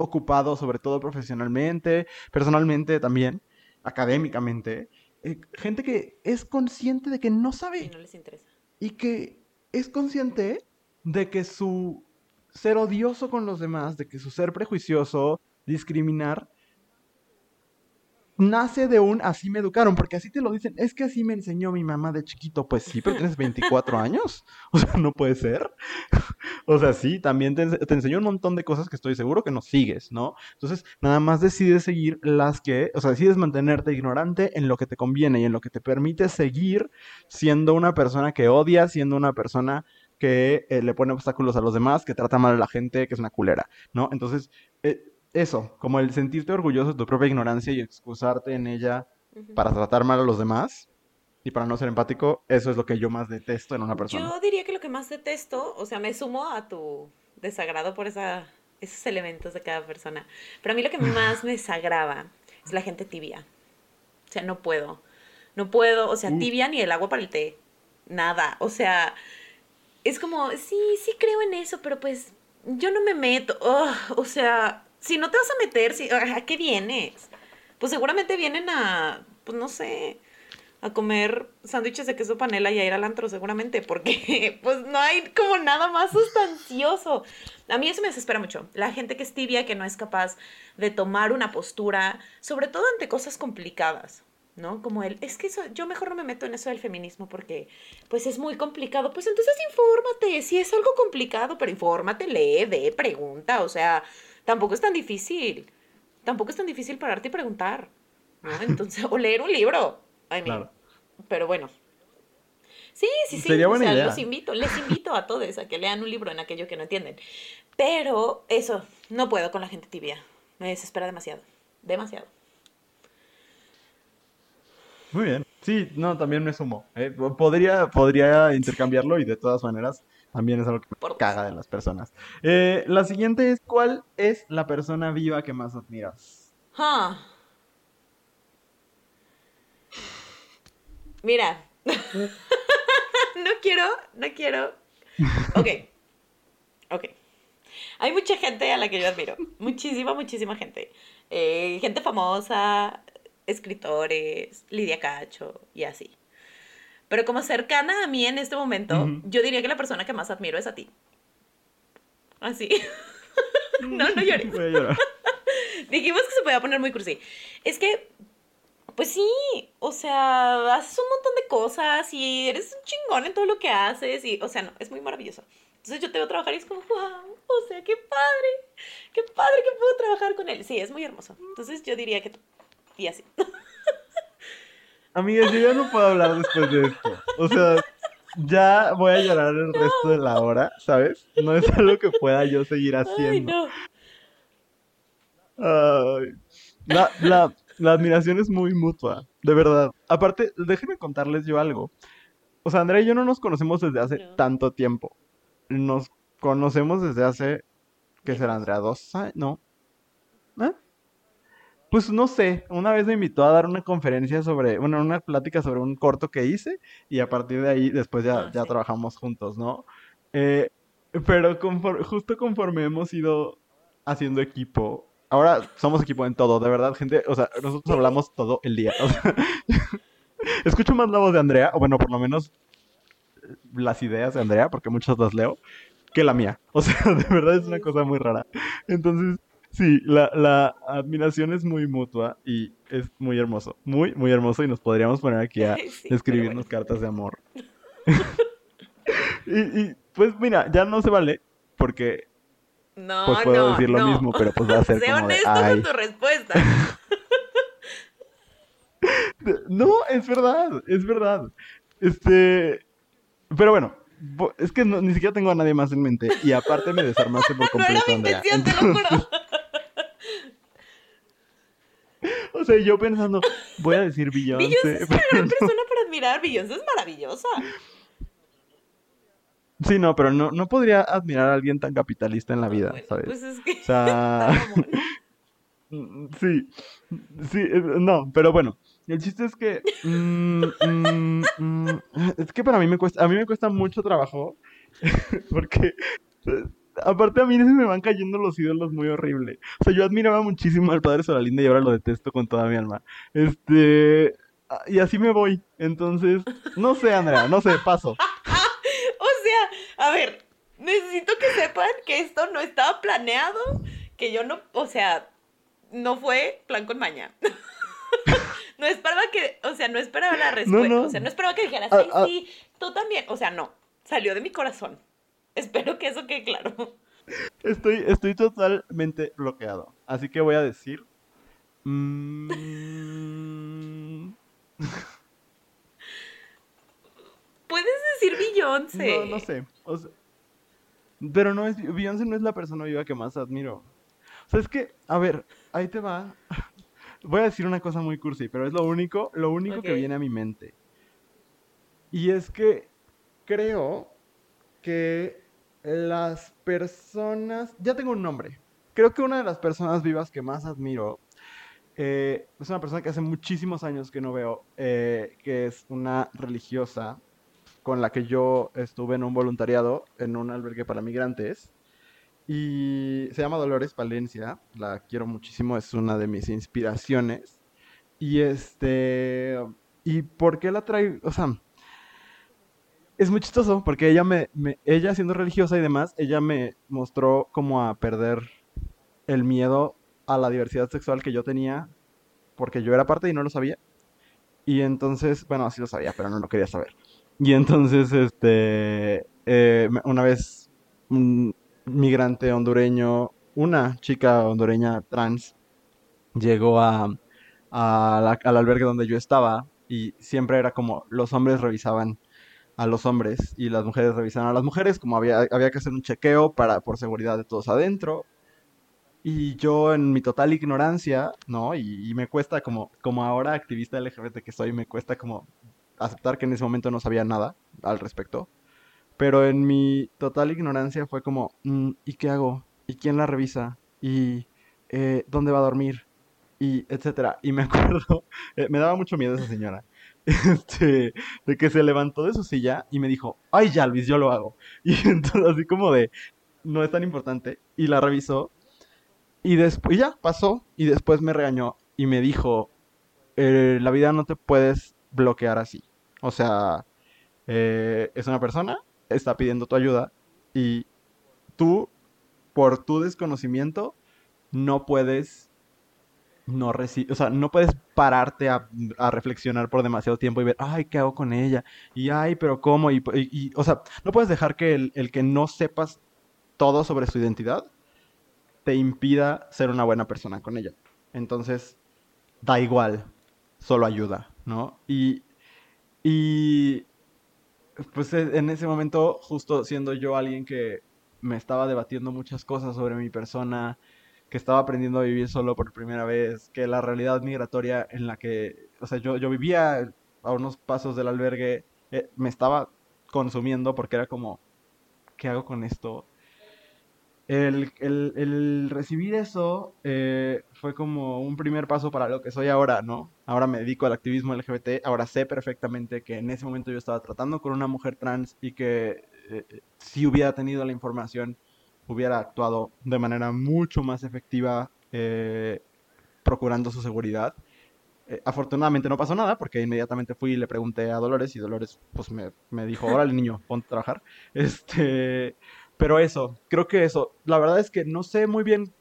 [SPEAKER 1] ocupado, sobre todo profesionalmente, personalmente también, académicamente, eh, gente que es consciente de que no
[SPEAKER 2] Y
[SPEAKER 1] sabe
[SPEAKER 2] no les interesa.
[SPEAKER 1] y que es consciente de que su ser odioso con los demás, de que su ser prejuicioso, discriminar, nace de un así me educaron, porque así te lo dicen, es que así me enseñó mi mamá de chiquito, pues sí, pero tienes 24 años, o sea, no puede ser. O sea, sí, también te, ense- te enseñó un montón de cosas que estoy seguro que no sigues, ¿no? Entonces, nada más decides seguir las que, o sea, decides mantenerte ignorante en lo que te conviene y en lo que te permite seguir siendo una persona que odia, siendo una persona que eh, le pone obstáculos a los demás, que trata mal a la gente, que es una culera, ¿no? Entonces, eh, eso, como el sentirte orgulloso de tu propia ignorancia y excusarte en ella para tratar mal a los demás y para no ser empático, eso es lo que yo más detesto en una persona.
[SPEAKER 2] Yo diría que lo que más detesto, o sea, me sumo a tu desagrado por esa, esos elementos de cada persona. Pero a mí lo que más me desagraba es la gente tibia. O sea, no puedo. No puedo, o sea,
[SPEAKER 1] Uh.
[SPEAKER 2] tibia ni el agua para el té. Nada. O sea, es como, sí, sí creo en eso, pero pues yo no me meto. O sea, si no te vas a meter, si, ¿a qué vienes? Pues seguramente vienen a, pues no sé, a comer sándwiches de queso panela y a ir al antro seguramente, porque pues no hay como nada más sustancioso. A mí eso me desespera mucho. La gente que es tibia, que no es capaz de tomar una postura, sobre todo ante cosas complicadas. ¿no? Como el, es que eso, yo mejor no me meto en eso del feminismo porque, pues, es muy complicado. Pues entonces infórmate, si es algo complicado, pero infórmate, lee, ve, pregunta, o sea, tampoco es tan difícil. Tampoco es tan difícil pararte y preguntar, ¿no? Entonces, o leer un libro. I mean, Pero bueno. Sí, sí, sí.
[SPEAKER 1] Sería buena idea.
[SPEAKER 2] Los invito, les invito a todos a que lean un libro en aquello que no entienden. Pero eso, no puedo con la gente tibia. Me desespera demasiado. Demasiado.
[SPEAKER 1] Muy bien. Sí, no, también me sumo. ¿eh? Podría, podría intercambiarlo y de todas maneras también es algo que me caga de las personas. Eh, la siguiente es, ¿cuál es la persona viva que más admiras?
[SPEAKER 2] Mira, no quiero, no quiero. Ok, ok. Hay mucha gente a la que yo admiro, muchísima, muchísima gente. Eh, gente famosa, escritores, Lidia Cacho y así. Pero como cercana a mí en este momento, yo diría que la persona que más admiro es a ti. Así. no, no llores. Dijimos que se podía poner muy cursi. Es que, pues sí, o sea, haces un montón de cosas y eres un chingón en todo lo que haces y, o sea, no, es muy maravilloso. Entonces yo te veo trabajar y es como, wow, o sea, qué padre, qué padre que puedo trabajar con él. Sí, es muy hermoso. Entonces yo diría que tú y así.
[SPEAKER 1] Amigas, yo ya no puedo hablar después de esto. O sea, ya voy a llorar el resto de la hora, ¿sabes? No es algo que pueda yo seguir haciendo. Ay, La, la, la, admiración es muy mutua, de verdad. Aparte, déjenme contarles yo algo. O sea, Andrea y yo no nos conocemos desde hace tanto tiempo. Nos conocemos desde hace, ¿qué será, Andrea? ¿Dos años? No. ¿Eh? Pues no sé, una vez me invitó a dar una conferencia sobre, bueno, una plática sobre un corto que hice y a partir de ahí después ya, ah, ya trabajamos juntos, ¿no? Eh, pero justo conforme hemos ido haciendo equipo, ahora somos equipo en todo, de verdad, gente, o sea, nosotros hablamos todo el día. escucho más la voz de Andrea, o bueno, por lo menos las ideas de Andrea, porque muchas las leo, que la mía. O sea, de verdad es una cosa muy rara. Entonces, Sí, la, la, admiración es muy mutua y es muy hermoso. Muy, muy hermoso y nos podríamos poner aquí a escribirnos cartas de amor. y, pues mira, ya no se vale porque
[SPEAKER 2] no,
[SPEAKER 1] pues puedo decir lo mismo, pero pues va a ser
[SPEAKER 2] sé
[SPEAKER 1] como
[SPEAKER 2] honesto con tu respuesta.
[SPEAKER 1] no, es verdad, es verdad. Este, pero bueno, es que ni siquiera tengo a nadie más en mente y aparte me desarmaste por completo,
[SPEAKER 2] no era mi intención, te lo juro.
[SPEAKER 1] O sea, yo pensando, voy a decir Beyoncé.
[SPEAKER 2] Beyoncé es una gran persona para admirar. Beyoncé es maravillosa.
[SPEAKER 1] Sí, no, pero no, no podría admirar a alguien tan capitalista en la vida, ¿sabes?
[SPEAKER 2] Pues es que...
[SPEAKER 1] O sea... sí, sí, eh, no, pero bueno, el chiste es que... Mm, mm, mm, es que para mí me cuesta, a mí me cuesta mucho trabajo, porque Aparte a mí se me van cayendo los ídolos muy horrible. O sea, yo admiraba muchísimo al padre Soralinda y ahora lo detesto con toda mi alma. Este... Y así me voy. Entonces, no sé, Andrea, no sé, paso.
[SPEAKER 2] o sea, a ver, necesito que sepan que esto no estaba planeado, que yo no, o sea, no fue plan con maña. no esperaba que, o sea, no esperaba la respuesta, o sea, no esperaba que dijeras, sí, ah, ah. sí, tú también, o sea, no, salió de mi corazón. Espero que eso quede claro.
[SPEAKER 1] Estoy, estoy totalmente bloqueado. Así que voy a decir. Mm,
[SPEAKER 2] Puedes decir Beyoncé.
[SPEAKER 1] No, no sé. pero no es. Beyoncé no es la persona viva que más admiro. O sea, es que, a ver, ahí te va. Voy a decir una cosa muy cursi, pero es lo único, lo único que viene a mi mente. Y es que creo que las personas... Ya tengo un nombre. Creo que una de las personas vivas que más admiro eh, es una persona que hace muchísimos años que no veo, eh, que es una religiosa con la que yo estuve en un voluntariado en un albergue para migrantes. Y se llama Dolores Palencia, la quiero muchísimo, es una de mis inspiraciones. Y este, ¿y por qué la traigo? O sea, es muy chistoso porque ella me, ella siendo religiosa y demás, ella me mostró como a perder el miedo a la diversidad sexual que yo tenía porque yo era parte y no lo sabía. Y entonces, bueno, sí lo sabía, pero no lo quería saber. Y entonces, este, eh, una vez un migrante hondureño, una chica hondureña trans, llegó a, al albergue donde yo estaba y siempre era como los hombres revisaban a los hombres y las mujeres revisaban a las mujeres, como había, había que hacer un chequeo para, por seguridad de todos adentro. Y yo en mi total ignorancia, ¿no? Y, me cuesta como, como ahora activista LGBT que soy, me cuesta como aceptar que en ese momento no sabía nada al respecto. Pero en mi total ignorancia fue como, "Mm, ¿y qué hago? ¿Y quién la revisa? ¿Y eh, dónde va a dormir? Y etcétera. Y me acuerdo, eh, me daba mucho miedo esa señora. Este, de que se levantó de su silla y me dijo, ay, ya, Luis, yo lo hago. Y entonces así como de, no es tan importante. Y la revisó y después ya pasó y después me regañó y me dijo, "Eh, la vida no te puedes bloquear así. O sea, eh, es una persona, está pidiendo tu ayuda y tú, por tu desconocimiento, no puedes no reci- o sea, no puedes pararte a, reflexionar por demasiado tiempo y ver, ay, ¿qué hago con ella? Y ay, pero ¿cómo? Y, o sea, no puedes dejar que el, el que no sepas todo sobre su identidad te impida ser una buena persona con ella. Entonces, da igual, solo ayuda, ¿no? Y, y pues e- en ese momento, justo siendo yo alguien que me estaba debatiendo muchas cosas sobre mi persona, que estaba aprendiendo a vivir solo por primera vez, que la realidad migratoria en la que, o sea, yo, yo vivía a unos pasos del albergue, eh, me estaba consumiendo porque era como, ¿qué hago con esto? El, el- el recibir eso eh, fue como un primer paso para lo que soy ahora, ¿no? Ahora me dedico al activismo LGBT, ahora sé perfectamente que en ese momento yo estaba tratando con una mujer trans y que eh, eh, si hubiera tenido la información, hubiera actuado de manera mucho más efectiva eh, procurando su seguridad. Eh, afortunadamente no pasó nada porque inmediatamente fui y le pregunté a Dolores y Dolores pues me, me dijo, órale niño, ponte a trabajar. Este, pero eso, creo que eso, la verdad es que no sé muy bien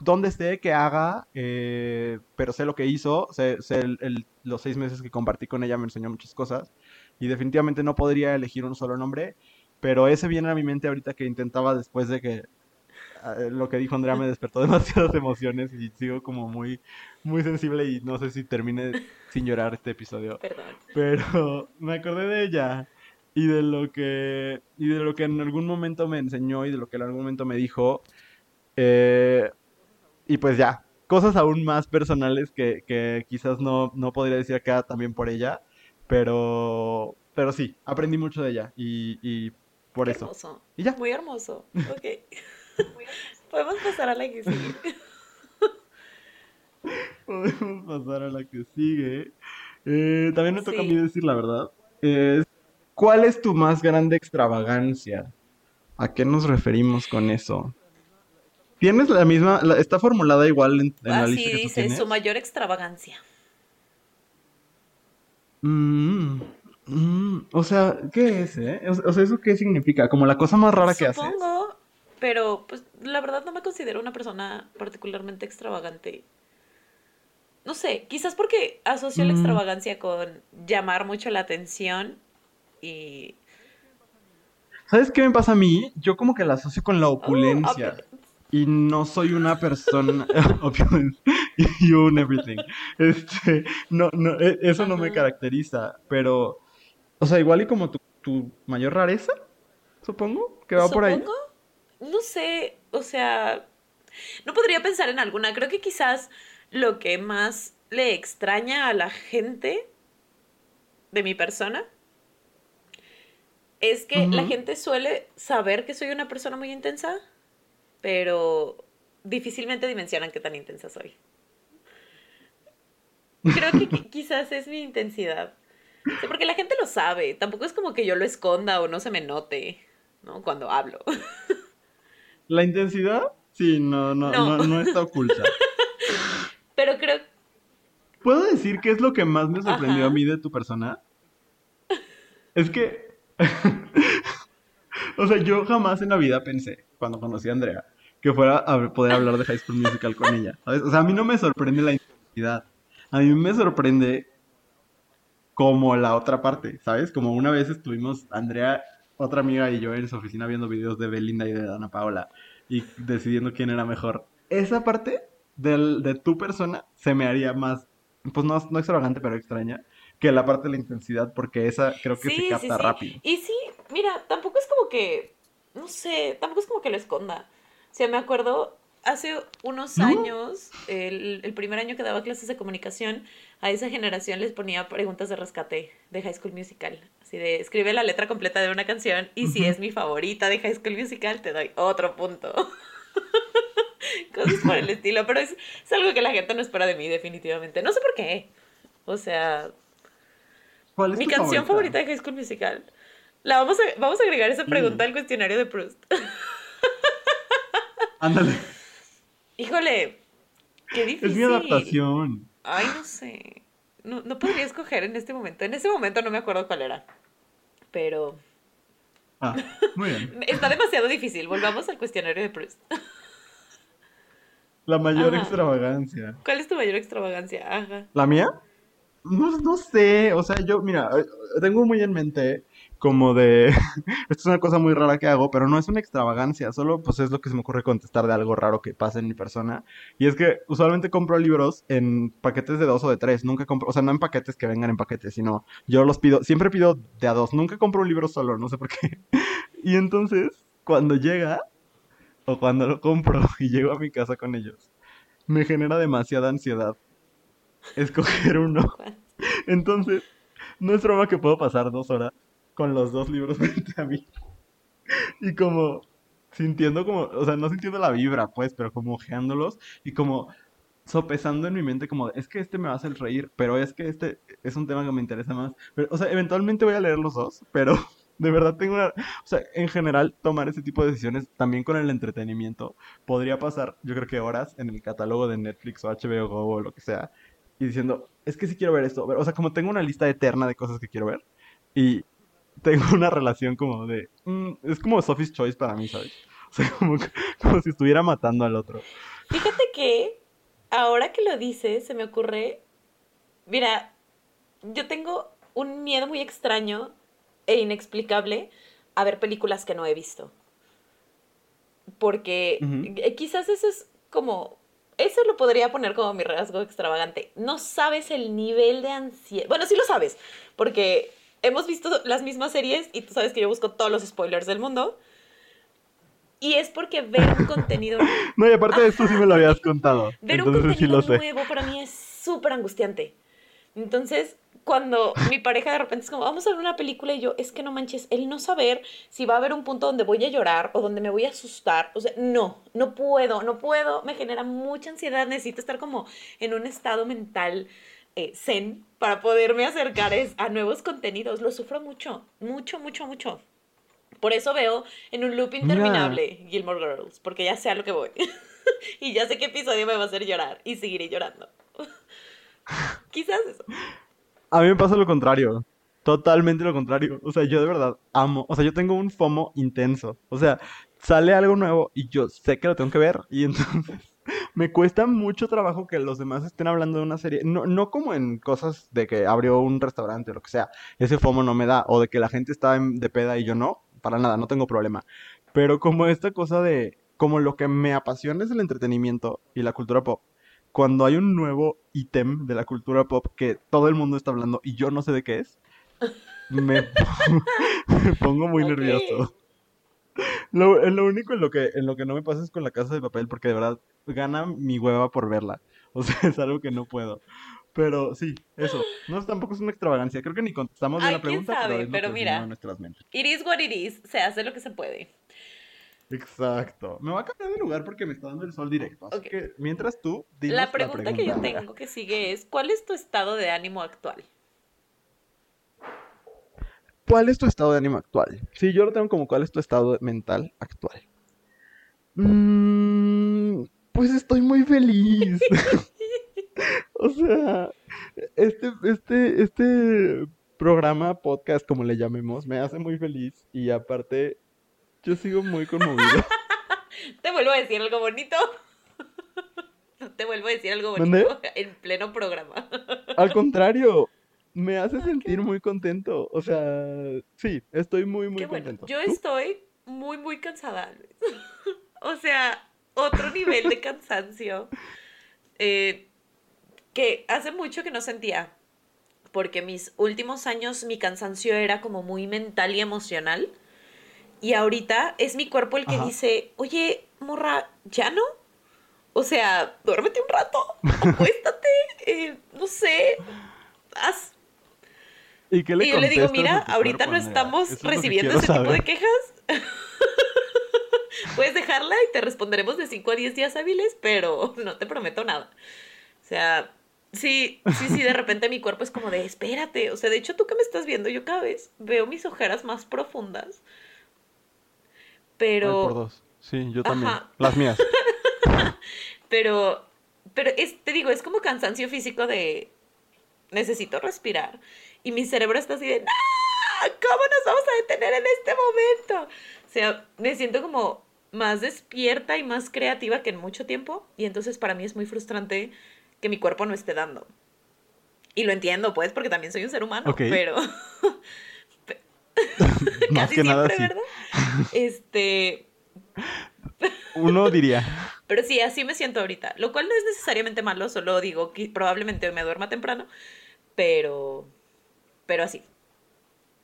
[SPEAKER 1] dónde esté, qué haga, eh, pero sé lo que hizo, sé, sé el- el- los seis meses que compartí con ella me enseñó muchas cosas y definitivamente no podría elegir un solo nombre, pero ese viene a mi mente ahorita que intentaba después de que eh, lo que dijo Andrea me despertó demasiadas emociones y sigo como muy, muy sensible y no sé si termine sin llorar este episodio.
[SPEAKER 2] Perdón.
[SPEAKER 1] Pero me acordé de ella y de lo que y de lo que en algún momento me enseñó y de lo que en algún momento me dijo. eh, y pues ya, cosas aún más personales que, que quizás no, no podría decir acá también por ella, pero, pero sí, aprendí mucho de ella y, y por
[SPEAKER 2] Qué
[SPEAKER 1] eso.
[SPEAKER 2] hermoso.
[SPEAKER 1] Y ya.
[SPEAKER 2] Muy hermoso. Ok. Podemos pasar a la que sigue.
[SPEAKER 1] Podemos pasar a la que sigue. Eh, también me toca a mí
[SPEAKER 2] Sí.
[SPEAKER 1] decir la verdad. Es, ¿cuál es tu más grande extravagancia? ¿A qué nos referimos con eso? ¿Tienes la misma, la- está formulada igual en, en la
[SPEAKER 2] Así
[SPEAKER 1] lista
[SPEAKER 2] dice, su mayor extravagancia.
[SPEAKER 1] Mm, mm, o sea, ¿qué es, eh? O, sea, ¿eso qué significa? Como la cosa más rara que haces.
[SPEAKER 2] Supongo, pero pues la verdad no me considero una persona particularmente extravagante. No sé, quizás porque asocio la
[SPEAKER 1] Mm.
[SPEAKER 2] extravagancia con llamar mucho la atención y...
[SPEAKER 1] ¿Sabes qué me pasa a mí? Yo como que la asocio con la
[SPEAKER 2] Oh,
[SPEAKER 1] opulencia. Y no soy una persona. You own everything. Este, no, no, e- eso no me caracteriza. Pero, o sea, igual y como tu, tu mayor rareza, supongo, que va por ahí.
[SPEAKER 2] Supongo, no sé, o sea, no podría pensar en alguna. Creo que quizás lo que más le extraña a la gente de mi persona es que la gente suele saber que soy una persona muy intensa, pero difícilmente dimensionan qué tan intensa soy. Creo que qui- quizás es mi intensidad. Sí, porque la gente lo sabe. Tampoco es como que yo lo esconda o no se me note, ¿no? Cuando hablo.
[SPEAKER 1] La intensidad, sí, no, no,
[SPEAKER 2] No.
[SPEAKER 1] no, no está oculta.
[SPEAKER 2] Pero creo,
[SPEAKER 1] ¿Puedo decir qué es lo que más me sorprendió
[SPEAKER 2] Ajá.
[SPEAKER 1] a mí de tu persona? Es que, o sea, yo jamás en la vida pensé, cuando conocí a Andrea, que fuera a poder hablar de High School Musical con ella, ¿sabes? O sea, a mí no me sorprende la intensidad, a mí me sorprende como la otra parte, ¿sabes? Como una vez estuvimos, Andrea, otra amiga y yo en su oficina viendo videos de Belinda y de Dana Paola y decidiendo quién era mejor. Esa parte del, de tu persona se me haría más, pues no, no extravagante, pero extraña, que la parte de la intensidad, porque esa creo que se
[SPEAKER 2] Sí, sí,
[SPEAKER 1] capta
[SPEAKER 2] sí.
[SPEAKER 1] rápido.
[SPEAKER 2] Y sí, mira, tampoco es como que, no sé, tampoco es como que lo esconda. O sea, me acuerdo hace unos
[SPEAKER 1] ¿No?
[SPEAKER 2] años, el, el primer año que daba clases de comunicación, a esa generación les ponía preguntas de rescate de High School Musical. Así de, escribe la letra completa de una canción y si es mi favorita de High School Musical, te doy otro punto. Cosas por el estilo, pero es, es algo que la gente no espera de mí, definitivamente. No sé por qué. O sea,
[SPEAKER 1] ¿Cuál es
[SPEAKER 2] mi canción favorita de High School Musical. La vamos a, vamos a agregar esa pregunta al cuestionario de Proust.
[SPEAKER 1] Ándale,
[SPEAKER 2] Híjole, qué difícil.
[SPEAKER 1] es mi adaptación.
[SPEAKER 2] Ay, no sé. No, no podría escoger en este momento. En ese momento no me acuerdo cuál era. Pero
[SPEAKER 1] Ah, muy bien.
[SPEAKER 2] está demasiado difícil. Volvamos al cuestionario de Proust.
[SPEAKER 1] La mayor
[SPEAKER 2] Ajá.
[SPEAKER 1] extravagancia.
[SPEAKER 2] ¿Cuál es tu mayor extravagancia? Ajá.
[SPEAKER 1] ¿La mía? No, no sé, o sea, yo, mira, eh, tengo muy en mente como de, esto es una cosa muy rara que hago, pero no es una extravagancia, solo pues es lo que se me ocurre contestar de algo raro que pasa en mi persona. Y es que usualmente compro libros en paquetes de dos o de tres, nunca compro, o sea, no en paquetes que vengan en paquetes, sino yo los pido, siempre pido de a dos, nunca compro un libro solo, no sé por qué. Y entonces, cuando llega, o cuando lo compro y llego a mi casa con ellos, me genera demasiada ansiedad escoger uno. Entonces, no es broma que puedo pasar dos horas con los dos libros frente a mí. Y como sintiendo como, o sea, no sintiendo la vibra, pues, pero como ojeándolos y como sopesando en mi mente como, es que este me va a hacer reír, pero es que este es un tema que me interesa más. Pero, o sea, eventualmente voy a leer los dos, pero de verdad tengo una... O sea, en general, tomar ese tipo de decisiones también con el entretenimiento podría pasar, yo creo que horas en el catálogo de Netflix o HBO Go o lo que sea, y diciendo, es que sí quiero ver esto. O sea, como tengo una lista eterna de cosas que quiero ver y tengo una relación como de... mm, es como Sophie's Choice para mí, ¿sabes? O sea, como, como si estuviera matando al otro.
[SPEAKER 2] Fíjate que ahora que lo dices, se me ocurre. Mira, yo tengo un miedo muy extraño e inexplicable a ver películas que no he visto. Porque eh, quizás eso es como. Eso lo podría poner como mi rasgo extravagante. No sabes el nivel de ansiedad. Bueno, sí lo sabes, porque hemos visto las mismas series y tú sabes que yo busco todos los spoilers del mundo. Y es porque ver un contenido
[SPEAKER 1] No, y aparte de esto sí me lo habías contado.
[SPEAKER 2] Ver un
[SPEAKER 1] sí
[SPEAKER 2] contenido nuevo para mí es súper angustiante. Entonces, cuando mi pareja de repente es como, vamos a ver una película y yo, es que no manches, el no saber si va a haber un punto donde voy a llorar o donde me voy a asustar, o sea, no, no puedo, no puedo, me genera mucha ansiedad, necesito estar como en un estado mental eh, zen para poderme acercar es- a nuevos contenidos. Lo sufro mucho, mucho, mucho, mucho. Por eso veo en un loop interminable Gilmore Girls, porque ya sé a lo que voy. y ya sé qué episodio me va a hacer llorar y seguiré llorando. Quizás eso.
[SPEAKER 1] A mí me pasa lo contrario. Totalmente lo contrario. O sea, yo de verdad amo. O sea, yo tengo un FOMO intenso. O sea, sale algo nuevo y yo sé que lo tengo que ver. Y entonces me cuesta mucho trabajo que los demás estén hablando de una serie. No, no como en cosas de que abrió un restaurante o lo que sea. Ese FOMO no me da. O de que la gente está de peda y yo no. Para nada, no tengo problema. Pero como esta cosa de. Como lo que me apasiona es el entretenimiento y la cultura pop cuando hay un nuevo ítem de la cultura pop que todo el mundo está hablando y yo no sé de qué es, me, me pongo muy nervioso. Lo, lo único en lo que, en lo que no me pasa es con la casa de papel, porque de verdad gana mi hueva por verla. O sea, es algo que no puedo. Pero sí, eso. No, tampoco es una extravagancia. Creo que ni contestamos bien la
[SPEAKER 2] quién
[SPEAKER 1] pregunta,
[SPEAKER 2] sabe,
[SPEAKER 1] pero
[SPEAKER 2] mira.
[SPEAKER 1] a nuestras mentes.
[SPEAKER 2] It is what it is. Se hace lo que se puede.
[SPEAKER 1] Exacto. Me voy a cambiar de lugar porque me está dando el sol directo. Así
[SPEAKER 2] Ok.
[SPEAKER 1] que mientras tú, dinos
[SPEAKER 2] La pregunta que yo tengo que sigue es, ¿cuál es tu estado de ánimo actual?
[SPEAKER 1] ¿Cuál es tu estado de ánimo actual? Sí, yo lo tengo como cuál es tu estado mental actual. Mm, pues estoy muy feliz. O sea, Este, este, este programa, podcast, como le llamemos, me hace muy feliz y aparte yo sigo muy conmovido.
[SPEAKER 2] Te vuelvo a decir algo bonito. Te vuelvo a decir algo bonito en pleno programa.
[SPEAKER 1] Al contrario, me hace sentir muy contento. O sea, sí, estoy muy, muy contento.
[SPEAKER 2] Yo estoy muy, muy cansada, o sea, otro nivel de cansancio. Eh, que hace mucho que no sentía. Porque mis últimos años mi cansancio era como muy mental y emocional. Y ahorita es mi cuerpo el que dice, oye, morra, ¿ya no? O sea, duérmete un rato, acuéstate, eh, no sé, haz.
[SPEAKER 1] ¿Y, qué le
[SPEAKER 2] y yo le digo, mira, ahorita no estamos recibiendo ese tipo de quejas. Puedes dejarla y te responderemos de 5 a 10 días hábiles, pero no te prometo nada. O sea, sí, sí, sí, de repente mi cuerpo es como de, espérate. O sea, de hecho, tú que me estás viendo, yo cada vez veo mis ojeras más profundas. Pero...
[SPEAKER 1] por dos. Sí, yo también. Las mías.
[SPEAKER 2] pero, pero es, te digo, es como cansancio físico de necesito respirar. Y mi cerebro está así de, ¡No! ¿Cómo nos vamos a detener en este momento? O sea, me siento como más despierta y más creativa que en mucho tiempo. Y entonces para mí es muy frustrante que mi cuerpo no esté dando. Y lo entiendo, pues, porque también soy un ser humano, pero...
[SPEAKER 1] Más que nada, sí.
[SPEAKER 2] ¿verdad? Este...
[SPEAKER 1] Uno diría.
[SPEAKER 2] Pero sí, así me siento ahorita. Lo cual no es necesariamente malo, solo digo que probablemente me duerma temprano. Pero. Pero así.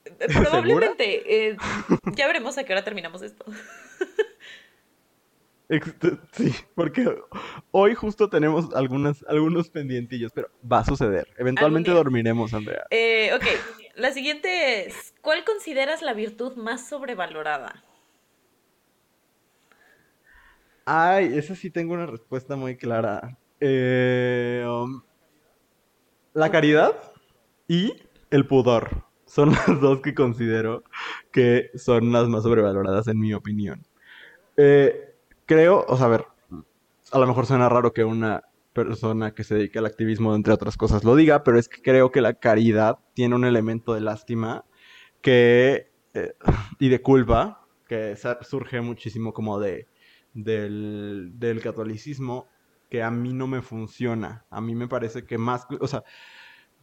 [SPEAKER 2] Probablemente. Eh, ya veremos a qué hora terminamos esto.
[SPEAKER 1] Sí, porque hoy justo tenemos algunas, algunos pendientillos, pero va a suceder. Eventualmente dormiremos, Andrea.
[SPEAKER 2] Eh, ok, la siguiente es, ¿cuál consideras la virtud más sobrevalorada?
[SPEAKER 1] Ay, esa sí tengo una respuesta muy clara. Eh, um, la caridad y el pudor son las dos que considero que son las más sobrevaloradas en mi opinión. Eh, creo, o sea, a ver, a lo mejor suena raro que una persona que se dedique al activismo, entre otras cosas, lo diga, pero es que creo que la caridad tiene un elemento de lástima que, eh, y de culpa que surge muchísimo como de del, del catolicismo que a mí no me funciona. A mí me parece que más, o sea,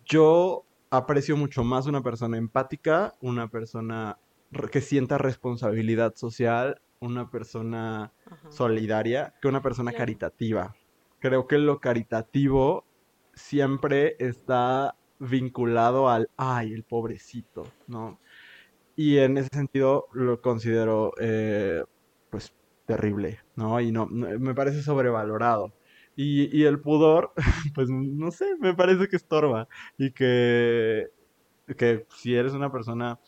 [SPEAKER 1] yo aprecio mucho más una persona empática, una persona que sienta responsabilidad social, una persona solidaria, que una persona caritativa. Creo que lo caritativo siempre está vinculado al, ay, el pobrecito, ¿no? Y en ese sentido lo considero, eh, pues, terrible, ¿no? Y no, me parece sobrevalorado. Y, el pudor, pues no sé, me parece que estorba. Y que, que si eres una persona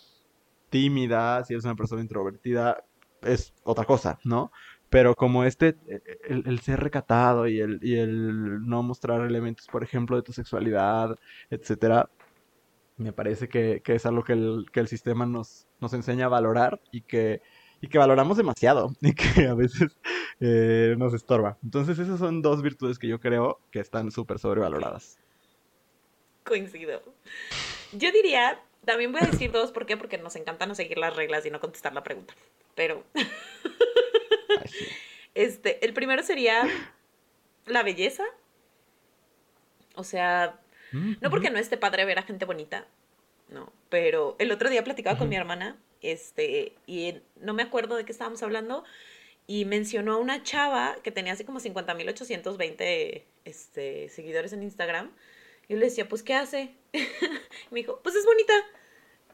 [SPEAKER 1] tímida, si eres una persona introvertida, es otra cosa, ¿no? Pero como este, el, ser recatado y el, y el no mostrar elementos, por ejemplo, de tu sexualidad, etcétera, me parece que, que es algo que el, que el sistema nos, nos enseña a valorar y que y que valoramos demasiado y que a veces eh, nos estorba. Entonces esas son dos virtudes que yo creo que están súper sobrevaloradas.
[SPEAKER 2] Coincido. Yo diría, también voy a decir dos, ¿por qué? Porque nos encanta no seguir las reglas y no contestar la pregunta. Pero... Este, el primero sería la belleza. O sea, no porque no esté padre ver a gente bonita, no, pero el otro día platicaba con mi hermana este, y no me acuerdo de qué estábamos hablando, y mencionó a una chava que tenía así como 50.820 este, seguidores en Instagram. Y yo le decía, pues, ¿qué hace? y me dijo, pues es bonita.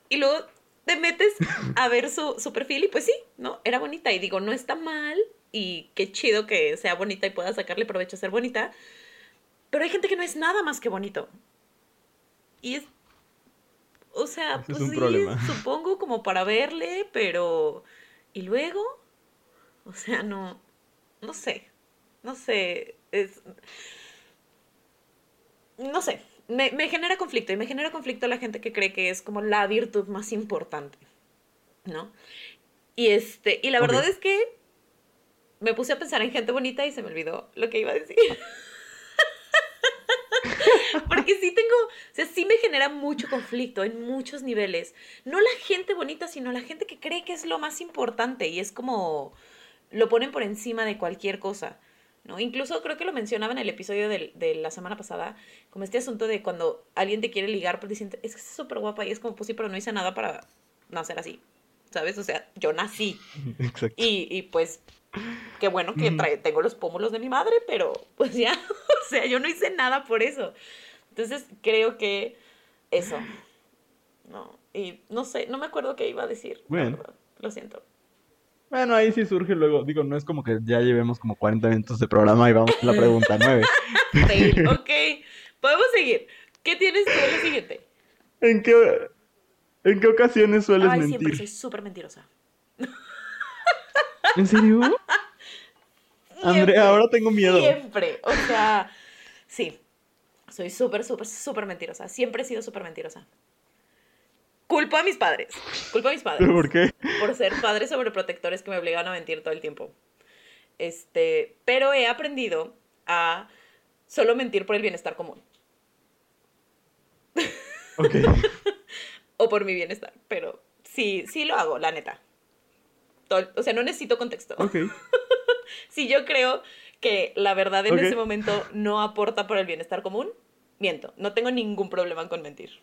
[SPEAKER 2] Y luego te metes a ver su, su, perfil y pues sí, ¿no? Era bonita. Y digo, no está mal y qué chido que sea bonita y pueda sacarle provecho a ser bonita. Pero hay gente que no es nada más que bonito. Y es o sea, pues sí, supongo como para verle, pero... ¿Y luego? O sea, no... No sé. No sé. Es... No sé. Me, genera conflicto. Y me genera conflicto la gente que cree que es como la virtud más importante. ¿No? Y este... Y la verdad es que me puse a pensar en gente bonita y se me olvidó lo que iba a decir. Porque sí tengo, o sea, sí me genera mucho conflicto en muchos niveles. No la gente bonita, sino la gente que cree que es lo más importante y es como lo ponen por encima de cualquier cosa. ¿no? Incluso creo que lo mencionaba en el episodio de, de la semana pasada, como este asunto de cuando alguien te quiere ligar, pero dicen, es que es súper guapa y es como, pues sí, pero no hice nada para nacer así, ¿sabes? O sea, yo nací.
[SPEAKER 1] Exacto.
[SPEAKER 2] Y, y pues, qué bueno que trae, tengo los pómulos de mi madre, pero pues ya, o sea, yo no hice nada por eso. Entonces, creo que eso. No, y no sé, no me acuerdo qué iba a decir.
[SPEAKER 1] Bueno.
[SPEAKER 2] Lo siento.
[SPEAKER 1] Bueno, ahí sí surge luego, digo, no es como que ya llevemos como 40 minutos de programa y vamos a la pregunta 9.
[SPEAKER 2] Fail. ok, podemos seguir. ¿Qué tienes tú en la siguiente?
[SPEAKER 1] ¿En qué, ¿En qué ocasiones sueles
[SPEAKER 2] Ay, siempre soy súper mentirosa.
[SPEAKER 1] ¿En serio? Andrea, ahora tengo miedo.
[SPEAKER 2] Siempre. O sea, sí. Soy súper, súper, súper mentirosa. Siempre he sido súper mentirosa. Culpo a mis padres. Culpo a mis padres.
[SPEAKER 1] ¿Por qué?
[SPEAKER 2] Por ser padres sobreprotectores que me obligan a mentir todo el tiempo. Este, pero he aprendido a solo mentir por el bienestar común.
[SPEAKER 1] Ok.
[SPEAKER 2] O por mi bienestar. Pero sí, sí lo hago, la neta. Todo- o sea, no necesito contexto.
[SPEAKER 1] Ok.
[SPEAKER 2] Si yo creo que la verdad en ese momento no aporta por el bienestar común, miento. No tengo ningún problema con mentir.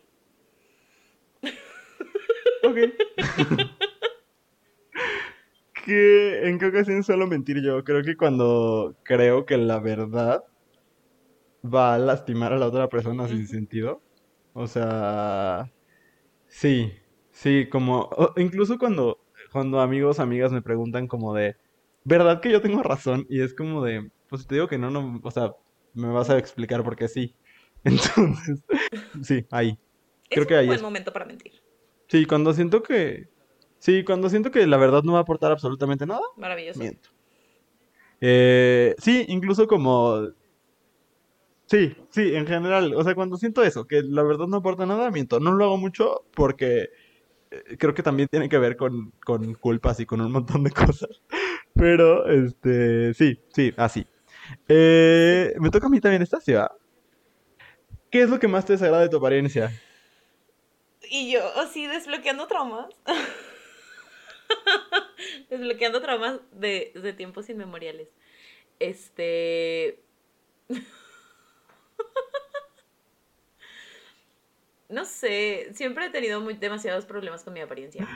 [SPEAKER 1] Ok. ¿Qué, ¿En qué ocasión suelo mentir yo? Creo que cuando creo que la verdad va a lastimar a la otra persona sin sentido. O sea, sí, sí, como, incluso cuando, cuando amigos, amigas me preguntan como de, ¿verdad que yo tengo razón? Y es como de, pues si te digo que no, no, o sea, me vas a explicar por qué sí. Entonces, sí, ahí. Creo
[SPEAKER 2] es
[SPEAKER 1] que
[SPEAKER 2] un
[SPEAKER 1] ahí
[SPEAKER 2] buen
[SPEAKER 1] es.
[SPEAKER 2] momento para mentir.
[SPEAKER 1] Sí, cuando siento que... Sí, cuando siento que la verdad no va a aportar absolutamente nada,
[SPEAKER 2] Maravilloso.
[SPEAKER 1] miento. Eh, sí, incluso como... Sí, sí, en general. O sea, cuando siento eso, que la verdad no aporta nada, miento. No lo hago mucho porque eh, creo que también tiene que ver con, con culpas y con un montón de cosas. Pero, este, sí, sí, así. Eh, me toca a mí también esta ciudad. ¿Qué es lo que más te desagrada de tu apariencia?
[SPEAKER 2] Y yo, así, desbloqueando traumas. desbloqueando traumas de, de tiempos inmemoriales. Este. no sé, siempre he tenido muy, demasiados problemas con mi apariencia.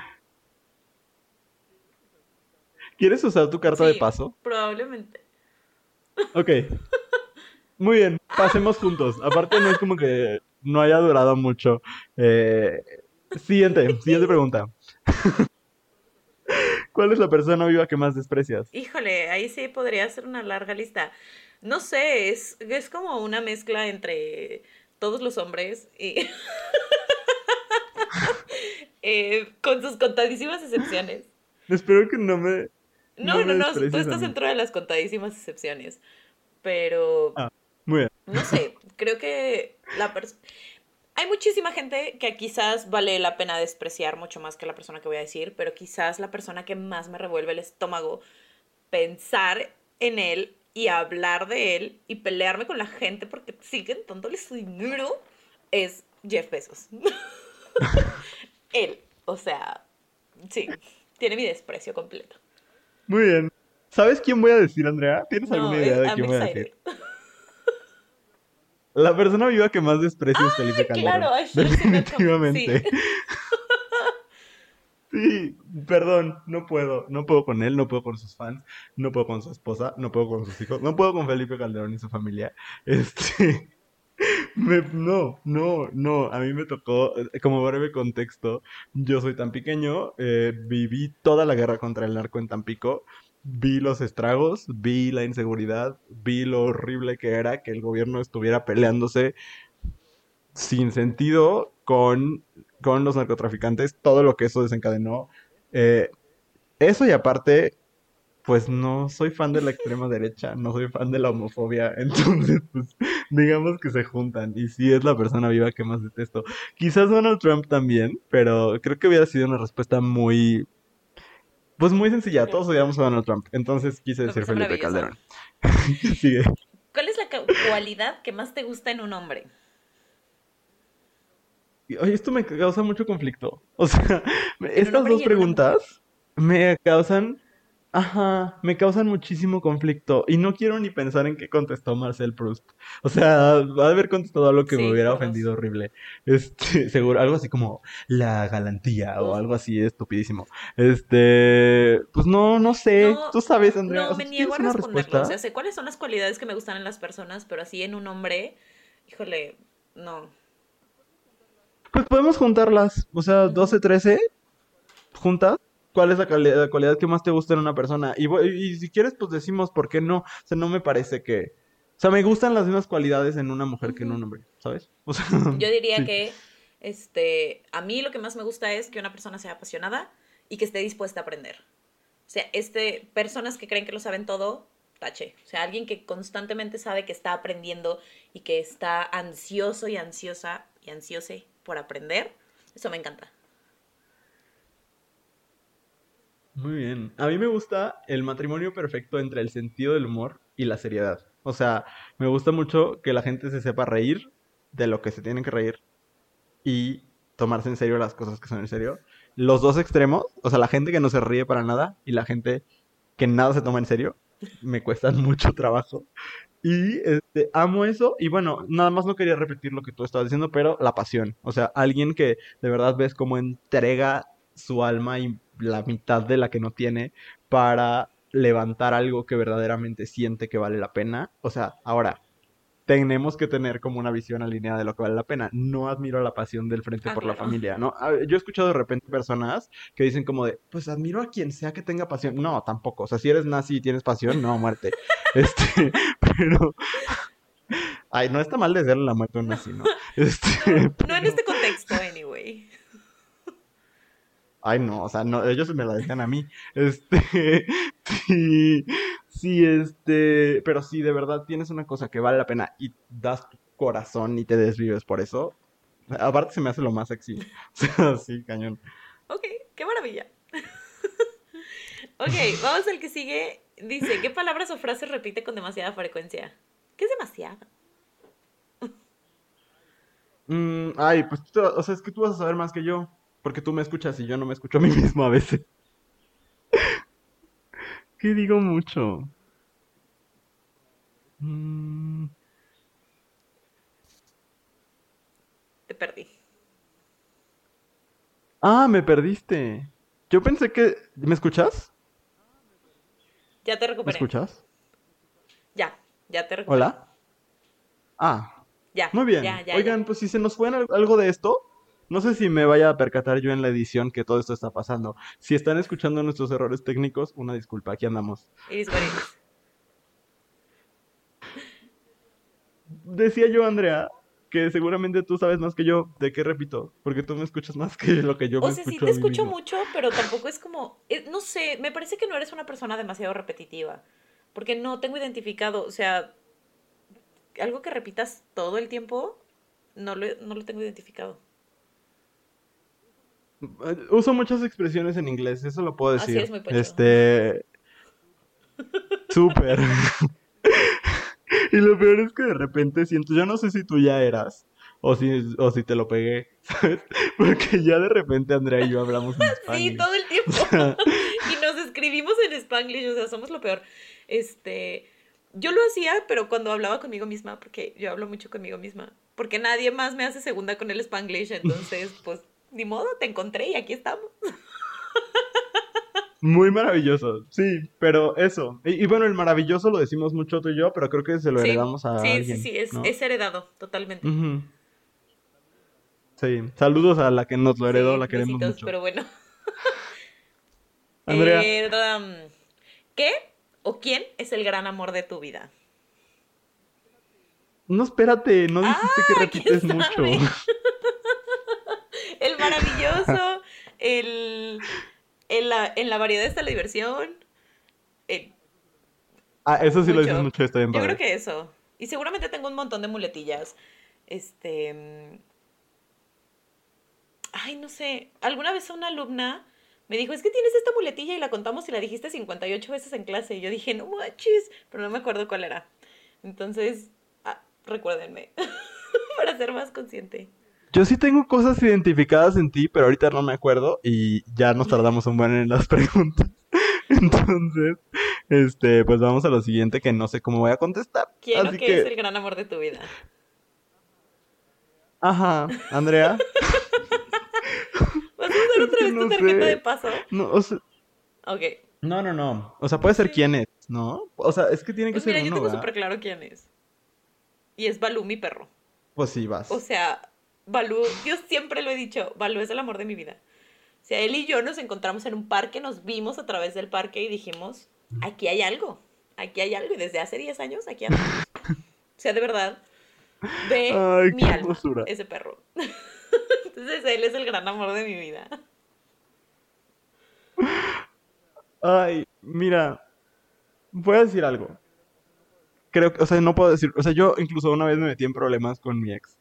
[SPEAKER 1] ¿Quieres usar tu carta de paso?
[SPEAKER 2] Probablemente.
[SPEAKER 1] Ok. Muy bien, pasemos juntos. Aparte no es como que no haya durado mucho. Eh, siguiente, siguiente pregunta. ¿Cuál es la persona viva que más desprecias?
[SPEAKER 2] Híjole, ahí sí podría ser una larga lista. No sé, es, es como una mezcla entre todos los hombres y eh, con sus contadísimas excepciones.
[SPEAKER 1] Espero que no me...
[SPEAKER 2] No,
[SPEAKER 1] No
[SPEAKER 2] no, no, tú estás dentro de las contadísimas excepciones. Pero,
[SPEAKER 1] Ah, muy bien.
[SPEAKER 2] no sé, creo que la persona... Hay muchísima gente que quizás vale la pena despreciar mucho más que la persona que voy a decir, pero quizás la persona que más me revuelve el estómago pensar en él y hablar de él y pelearme con la gente porque siguen dándole su dinero es Jeff Bezos. él, o sea, sí, tiene mi desprecio completo.
[SPEAKER 1] Muy bien. ¿Sabes quién voy a decir, Andrea? ¿Tienes
[SPEAKER 2] No,
[SPEAKER 1] alguna idea de
[SPEAKER 2] I'm
[SPEAKER 1] quién voy a decir? La persona viva que más desprecio es Felipe Calderón.
[SPEAKER 2] Claro, coming,
[SPEAKER 1] Definitivamente.
[SPEAKER 2] sí.
[SPEAKER 1] Sí, perdón, no puedo, no puedo con él, no puedo con sus fans, no puedo con su esposa, no puedo con sus hijos, no puedo con Felipe Calderón y su familia. Este, me- no, no, no, a mí me tocó, eh, como breve contexto, yo soy tan pequeño, eh, viví toda la guerra contra el narco en Tampico, vi los estragos, vi la inseguridad, vi lo horrible que era que el gobierno estuviera peleándose sin sentido con, con los narcotraficantes, todo lo que eso desencadenó. Eh, eso y aparte, pues no soy fan de la extrema derecha, no soy fan de la homofobia, entonces pues digamos que se juntan y sí es la persona viva que más detesto. Quizás Donald Trump también, pero creo que hubiera sido una respuesta muy... Pues muy sencilla, todos odiamos a Donald Trump. Entonces quise decir Felipe. Calderón. Sigue.
[SPEAKER 2] ¿Cuál es la cualidad que más te gusta en un hombre?
[SPEAKER 1] Oye, esto me causa mucho conflicto. O sea, estas dos preguntas me causan ajá, me causan muchísimo conflicto y no quiero ni pensar en qué contestó Marcel Proust. O sea, va a haber contestado algo que me hubiera ofendido horrible. Este, seguro, algo así como la galantía o algo así estupidísimo. Este, pues no, no sé.
[SPEAKER 2] No,
[SPEAKER 1] Tú sabes, Andrea.
[SPEAKER 2] No,
[SPEAKER 1] O sea,
[SPEAKER 2] me
[SPEAKER 1] ¿tú
[SPEAKER 2] niego a responderlo. O sea, sé cuáles son las cualidades que me gustan en las personas, pero así en un hombre, híjole, no.
[SPEAKER 1] Pues podemos juntarlas, o sea, 12, 13, juntas. ¿Cuál es la cali- la cualidad, que más te gusta en una persona? Y, y si quieres, pues decimos por qué no. O sea, no me parece que... O sea, me gustan las mismas cualidades en una mujer que en un hombre, ¿sabes? O sea,
[SPEAKER 2] Yo diría
[SPEAKER 1] sí.
[SPEAKER 2] que este, a mí lo que más me gusta es que una persona sea apasionada y que esté dispuesta a aprender. O sea, este, personas que creen que lo saben todo, tache. O sea, alguien que constantemente sabe que está aprendiendo y que está ansioso y ansiosa y ansiose por aprender, eso me encanta.
[SPEAKER 1] Muy bien. A mí me gusta el matrimonio perfecto entre el sentido del humor y la seriedad. O sea, me gusta mucho que la gente se sepa reír de lo que se tienen que reír y tomarse en serio las cosas que son en serio. Los dos extremos, o sea, la gente que no se ríe para nada y la gente que nada se toma en serio, me cuestan mucho trabajo. Y este, amo eso. Y bueno, nada más no quería repetir lo que tú estabas diciendo, pero la pasión. O sea, alguien que de verdad ves cómo entrega su alma y la mitad de la que no tiene para levantar algo que verdaderamente siente que vale la pena. O sea, ahora, tenemos que tener como una visión alineada de lo que vale la pena. No admiro la pasión del Frente
[SPEAKER 2] Ah,
[SPEAKER 1] por la. Familia, ¿no? A ver, Yo he escuchado de repente personas que dicen como de, pues admiro a quien sea que tenga pasión. No, tampoco. O sea, si eres nazi y tienes pasión, no, muerte. Este, pero... Ay, no está mal desearle la muerte a un nazi, ¿no? Este,
[SPEAKER 2] No en este contexto.
[SPEAKER 1] Ay, no, o sea, no, ellos me la dejan a mí. Este, sí, sí, este, pero sí, de verdad tienes una cosa que vale la pena y das tu corazón y te desvives por eso. Aparte se me hace lo más sexy. O sea, sí, cañón.
[SPEAKER 2] Ok, qué maravilla. ok, vamos al que sigue. Dice, ¿qué palabras o frases repite con demasiada frecuencia? ¿Qué es demasiada?
[SPEAKER 1] Mm, ay, pues, o sea, es que tú vas a saber más que yo, porque tú me escuchas y yo no me escucho a mí mismo a veces. ¿Qué digo mucho? Mm,
[SPEAKER 2] Te perdí.
[SPEAKER 1] ah, me perdiste. Yo pensé que... ¿Me escuchas?
[SPEAKER 2] Ya te
[SPEAKER 1] ¿Me
[SPEAKER 2] recuperé.
[SPEAKER 1] escuchas?
[SPEAKER 2] Ya, ya te recuperé.
[SPEAKER 1] Hola. Ah,
[SPEAKER 2] Ya.
[SPEAKER 1] muy bien.
[SPEAKER 2] Ya, ya,
[SPEAKER 1] Oigan,
[SPEAKER 2] ya.
[SPEAKER 1] pues si se nos fue algo de esto, no sé si me vaya a percatar yo en la edición que todo esto está pasando. Si están escuchando nuestros errores técnicos, una disculpa, aquí andamos.
[SPEAKER 2] It.
[SPEAKER 1] Decía yo, Andrea, que seguramente tú sabes más que yo. ¿De qué repito? Porque tú me escuchas más que lo que yo
[SPEAKER 2] O
[SPEAKER 1] me
[SPEAKER 2] sea, sí te escucho
[SPEAKER 1] mismo.
[SPEAKER 2] mucho, pero tampoco es como, eh, no sé, me parece que no eres una persona demasiado repetitiva, porque no tengo identificado, o sea, algo que repitas todo el tiempo, no lo, no lo tengo identificado.
[SPEAKER 1] Eh, Uso muchas expresiones en inglés, eso lo puedo
[SPEAKER 2] Ah, sí,
[SPEAKER 1] decir.
[SPEAKER 2] eres muy pocho.
[SPEAKER 1] Este. Súper. Y lo peor es que de repente siento, yo no sé si tú ya eras o si, o si te lo pegué, ¿sabes? Porque ya de repente Andrea y yo hablamos en
[SPEAKER 2] Sí,
[SPEAKER 1] Spanglish.
[SPEAKER 2] todo el tiempo. y nos escribimos en Spanglish, o sea, somos lo peor. Este, yo lo hacía, pero cuando hablaba conmigo misma, porque yo hablo mucho conmigo misma, porque nadie más me hace segunda con el Spanglish, entonces, pues, ni modo, te encontré y aquí estamos.
[SPEAKER 1] Muy maravilloso, sí, pero eso. Y, y bueno, el maravilloso lo decimos mucho tú y yo, pero creo que se lo
[SPEAKER 2] Sí,
[SPEAKER 1] heredamos a
[SPEAKER 2] sí,
[SPEAKER 1] alguien,
[SPEAKER 2] sí, sí, es,
[SPEAKER 1] ¿no?
[SPEAKER 2] es heredado, totalmente.
[SPEAKER 1] Sí, saludos a la que nos lo heredó,
[SPEAKER 2] Sí,
[SPEAKER 1] la queremos
[SPEAKER 2] besitos,
[SPEAKER 1] mucho.
[SPEAKER 2] pero bueno.
[SPEAKER 1] Andrea.
[SPEAKER 2] Eh, um, ¿Qué o quién es el gran amor de tu vida?
[SPEAKER 1] No, espérate, no dijiste que
[SPEAKER 2] Ah,
[SPEAKER 1] repites
[SPEAKER 2] ¿quién
[SPEAKER 1] mucho.
[SPEAKER 2] maravilloso, el, en, la, en la variedad está la diversión. el-
[SPEAKER 1] Ah, eso sí lo dices
[SPEAKER 2] Mucho.
[SPEAKER 1] está bien
[SPEAKER 2] yo
[SPEAKER 1] padre.
[SPEAKER 2] creo que eso. Y seguramente tengo un montón de muletillas. Este. Ay, no sé. Alguna vez una alumna me dijo, es que tienes esta muletilla y la contamos y la dijiste 58 veces en clase. Y yo dije, no manches, pero no me acuerdo cuál era. Entonces, ah, recuérdenme, para ser más consciente.
[SPEAKER 1] Yo sí tengo cosas identificadas en ti, pero ahorita no me acuerdo y ya nos tardamos un buen en las preguntas. Entonces, este, pues vamos a lo siguiente que no sé cómo voy a contestar.
[SPEAKER 2] ¿Quién
[SPEAKER 1] Así
[SPEAKER 2] que,
[SPEAKER 1] que-
[SPEAKER 2] es el gran amor de tu vida?
[SPEAKER 1] Ajá, Andrea.
[SPEAKER 2] ¿Vas a usar otra vez
[SPEAKER 1] No
[SPEAKER 2] tu tarjeta
[SPEAKER 1] sé.
[SPEAKER 2] de paso?
[SPEAKER 1] No, o sea,
[SPEAKER 2] Ok.
[SPEAKER 1] no, no, no. O sea, puede ser
[SPEAKER 2] Sí.
[SPEAKER 1] quién es, ¿no? O sea, es que tiene que
[SPEAKER 2] Pues
[SPEAKER 1] ser
[SPEAKER 2] mira, yo
[SPEAKER 1] uno,
[SPEAKER 2] tengo súper claro quién es. Y es Balú, mi perro.
[SPEAKER 1] Pues sí, vas.
[SPEAKER 2] O sea, Balú, yo siempre lo he dicho, Balú es el amor de mi vida. O sea, él y yo nos encontramos en un parque, nos vimos a través del parque y dijimos, aquí hay algo, aquí hay algo. Y desde hace 10 años aquí andamos. O sea, de verdad, ve
[SPEAKER 1] Ay,
[SPEAKER 2] mi alma,
[SPEAKER 1] hermosura.
[SPEAKER 2] ese perro. Entonces él es el gran amor de mi vida.
[SPEAKER 1] Ay, mira, voy a decir algo. Creo que, o sea, no puedo decir, o sea, yo incluso una vez me metí en problemas con mi ex.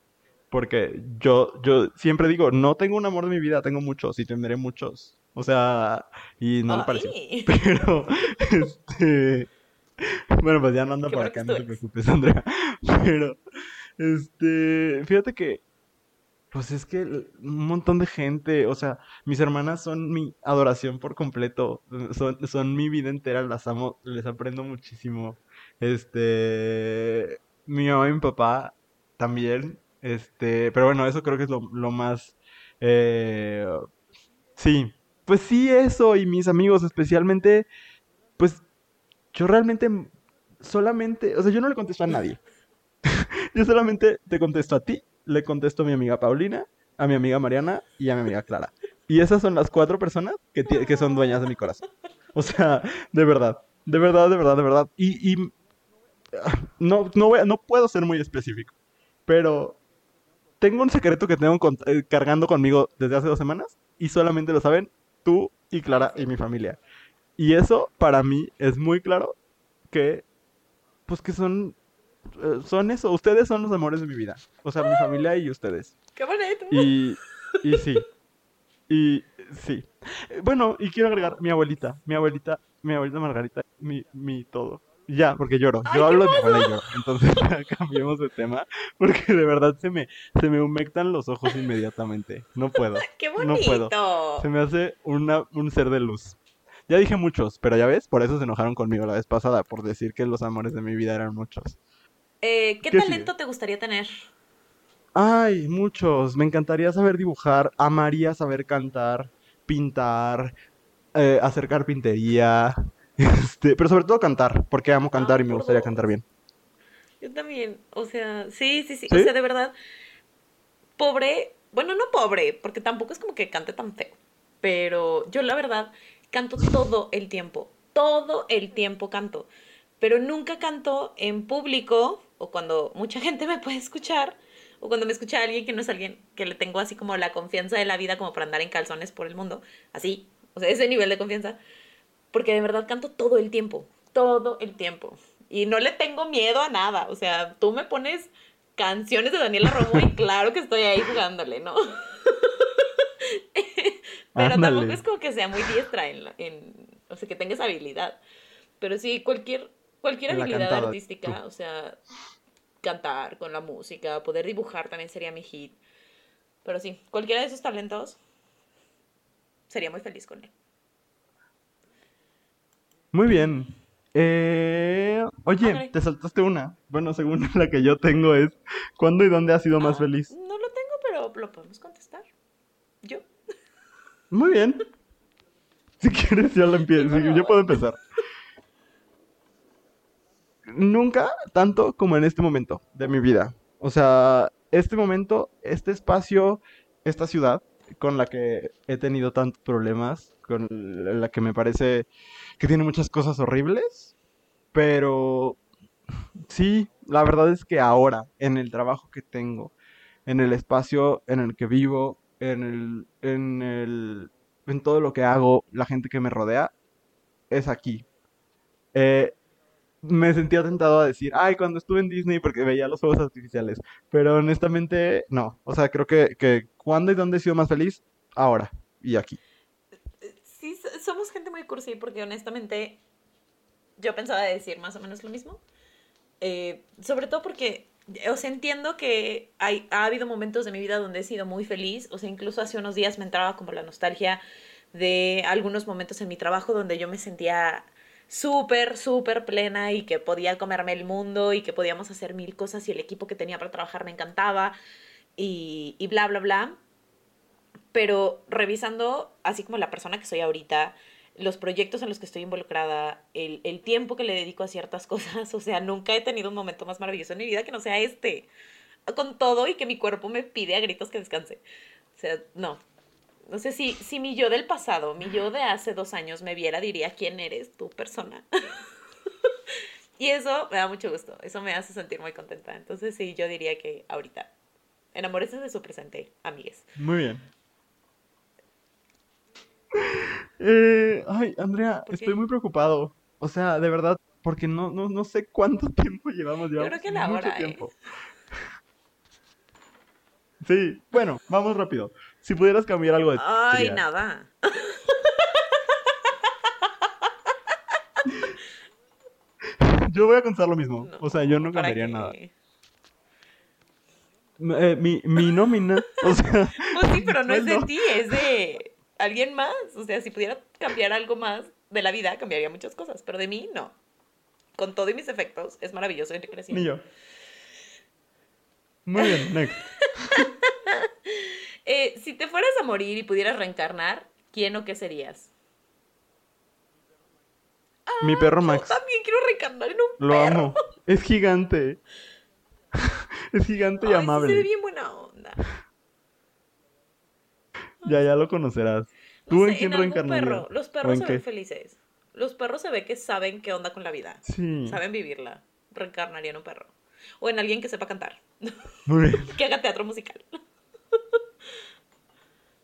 [SPEAKER 1] Porque yo, yo siempre digo, no tengo un amor de mi vida, tengo muchos y tendré muchos. O sea, y no le pareció.
[SPEAKER 2] Ay.
[SPEAKER 1] Pero, este, bueno, pues ya no anda por acá, no te preocupes, Andrea. Pero, este, fíjate que, pues es que un montón de gente, o sea, mis hermanas son mi adoración por completo, son, son mi vida entera, las amo, les aprendo muchísimo. Este, mi mamá y mi papá también, este, pero bueno, eso creo que es lo, lo más, eh, sí, pues sí, eso, y mis amigos especialmente, pues yo realmente solamente, o sea, yo no le contesto a nadie. Yo solamente te contesto a ti, le contesto a mi amiga Paulina, a mi amiga Mariana y a mi amiga Clara. Y esas son las cuatro personas que, que son dueñas de mi corazón. O sea, de verdad, de verdad, de verdad, de verdad. Y, y, ah, no, no, voy no puedo ser muy específico, pero tengo un secreto que tengo con- eh, cargando conmigo desde hace dos semanas y solamente lo saben tú y Clara y mi familia. Y eso para mí es muy claro que, pues que son, eh, son eso, ustedes son los amores de mi vida. O sea, mi familia y ustedes.
[SPEAKER 2] Qué bonito.
[SPEAKER 1] Y, y sí, y sí. Bueno, y quiero agregar mi abuelita, mi abuelita, mi abuelita Margarita, mi, mi todo. Ya, porque lloro. Yo hablo de y lloro. Entonces ya cambiemos de tema, porque de verdad se me, se me humectan los ojos inmediatamente. No puedo.
[SPEAKER 2] Qué
[SPEAKER 1] no puedo.
[SPEAKER 2] bonito.
[SPEAKER 1] Se me hace una, un ser de luz. Ya dije muchos, pero ya ves, por eso se enojaron conmigo la vez pasada, por decir que los amores de mi vida eran muchos.
[SPEAKER 2] Eh, ¿Qué
[SPEAKER 1] ¿Qué
[SPEAKER 2] talento
[SPEAKER 1] sigue?
[SPEAKER 2] te gustaría tener?
[SPEAKER 1] Ay, muchos. Me encantaría saber dibujar, amaría saber cantar, pintar, eh, hacer carpintería, este, pero sobre todo cantar, porque amo cantar
[SPEAKER 2] Ay,
[SPEAKER 1] y me gustaría cantar bien.
[SPEAKER 2] Yo también, o sea, sí, sí, sí,
[SPEAKER 1] ¿Sí?
[SPEAKER 2] o sea, de verdad, pobre, bueno, no pobre, porque tampoco es como que cante tan feo, pero yo la verdad canto todo el tiempo, todo el tiempo canto, pero nunca canto en público o cuando mucha gente me puede escuchar o cuando me escucha alguien que no es alguien que le tengo así como la confianza de la vida como para andar en calzones por el mundo, así, o sea, ese nivel de confianza, porque de verdad canto todo el tiempo, todo el tiempo. Y no le tengo miedo a nada. O sea, tú me pones canciones de Daniela Romo y claro que estoy ahí jugándole, ¿no? Pero
[SPEAKER 1] Ándale.
[SPEAKER 2] tampoco es como que sea muy diestra en, la- en- o sea, que tenga esa habilidad. Pero sí, cualquier, cualquier
[SPEAKER 1] la
[SPEAKER 2] habilidad
[SPEAKER 1] cantada,
[SPEAKER 2] artística, o sea, cantar con la música, poder dibujar también sería mi hit. Pero sí, cualquiera de esos talentos sería muy feliz con él.
[SPEAKER 1] Muy bien. Eh, oye, te saltaste una. Bueno, según la que yo tengo es, ¿cuándo y dónde has sido más
[SPEAKER 2] Ah,
[SPEAKER 1] feliz?
[SPEAKER 2] No lo tengo, pero lo podemos contestar. Yo.
[SPEAKER 1] Muy bien. Si quieres, yo lo empiezo.
[SPEAKER 2] Bueno.
[SPEAKER 1] Yo puedo empezar. Nunca tanto como en este momento de mi vida. O sea, este momento, este espacio, esta ciudad con la que he tenido tantos problemas, con la que me parece que tiene muchas cosas horribles, pero sí, la verdad es que ahora, en el trabajo que tengo, en el espacio en el que vivo, en el, en el, en todo lo que hago, la gente que me rodea, es aquí. Eh, me sentía tentado a decir, ay, cuando estuve en Disney porque veía los fuegos artificiales, pero honestamente no. O sea, creo que cuándo y dónde he sido más feliz, ahora y aquí.
[SPEAKER 2] Sí, so- somos gente muy cursi porque honestamente yo pensaba decir más o menos lo mismo. Eh, sobre todo porque o sea, entiendo que hay, ha habido momentos de mi vida donde he sido muy feliz, o sea, incluso hace unos días me entraba como la nostalgia de algunos momentos en mi trabajo donde yo me sentía súper, súper plena y que podía comerme el mundo y que podíamos hacer mil cosas y el equipo que tenía para trabajar me encantaba y, bla, bla, bla. Pero revisando, así como la persona que soy ahorita, los proyectos en los que estoy involucrada, el, el, tiempo que le dedico a ciertas cosas, o sea, nunca he tenido un momento más maravilloso en mi vida que no sea este, con todo y que mi cuerpo me pide a gritos que descanse. O sea, no. No sé si, si mi yo del pasado, mi yo de hace dos años me viera, diría, ¿quién eres tu persona? y eso me da mucho gusto, eso me hace sentir muy contenta. Entonces sí, yo diría que ahorita, enamórese de su presente, amigues.
[SPEAKER 1] Muy bien. Eh, ay, Andrea, estoy muy preocupado. O sea, de verdad, porque no, no, no sé cuánto tiempo llevamos. llevamos
[SPEAKER 2] Yo creo que la
[SPEAKER 1] mucho
[SPEAKER 2] hora, ¿eh?
[SPEAKER 1] tiempo. Sí, bueno, vamos rápido. Si pudieras cambiar algo de
[SPEAKER 2] Ay,
[SPEAKER 1] sería-
[SPEAKER 2] nada.
[SPEAKER 1] Yo voy a contestar lo mismo.
[SPEAKER 2] No,
[SPEAKER 1] o sea, yo no
[SPEAKER 2] ¿para
[SPEAKER 1] cambiaría
[SPEAKER 2] qué?
[SPEAKER 1] Eh, mi, mi nómina, o sea,
[SPEAKER 2] Pues sí, pero no es de ti, es de alguien más. O sea, si pudiera cambiar algo más de la vida, cambiaría muchas cosas, pero de mí no. Con todo y mis efectos, es maravilloso y creciendo.
[SPEAKER 1] ni yo. Muy bien, next.
[SPEAKER 2] Eh, si te fueras a morir y pudieras reencarnar, ¿quién o qué serías?
[SPEAKER 1] Mi perro
[SPEAKER 2] Yo
[SPEAKER 1] Max.
[SPEAKER 2] también quiero reencarnar en un
[SPEAKER 1] Lo
[SPEAKER 2] perro.
[SPEAKER 1] amo. Es gigante. Es gigante y
[SPEAKER 2] sí
[SPEAKER 1] amable.
[SPEAKER 2] se ve bien buena onda.
[SPEAKER 1] Ya, ya lo conocerás.
[SPEAKER 2] No
[SPEAKER 1] ¿Tú
[SPEAKER 2] sé,
[SPEAKER 1] en quién
[SPEAKER 2] algún
[SPEAKER 1] reencarnarías?
[SPEAKER 2] perro. Los
[SPEAKER 1] ¿O
[SPEAKER 2] perros se
[SPEAKER 1] qué?
[SPEAKER 2] ven felices. Los perros se ve que saben qué onda con la vida.
[SPEAKER 1] Sí.
[SPEAKER 2] Saben vivirla. Reencarnaría en un perro. O en alguien que sepa cantar.
[SPEAKER 1] Muy bien.
[SPEAKER 2] Que haga teatro musical.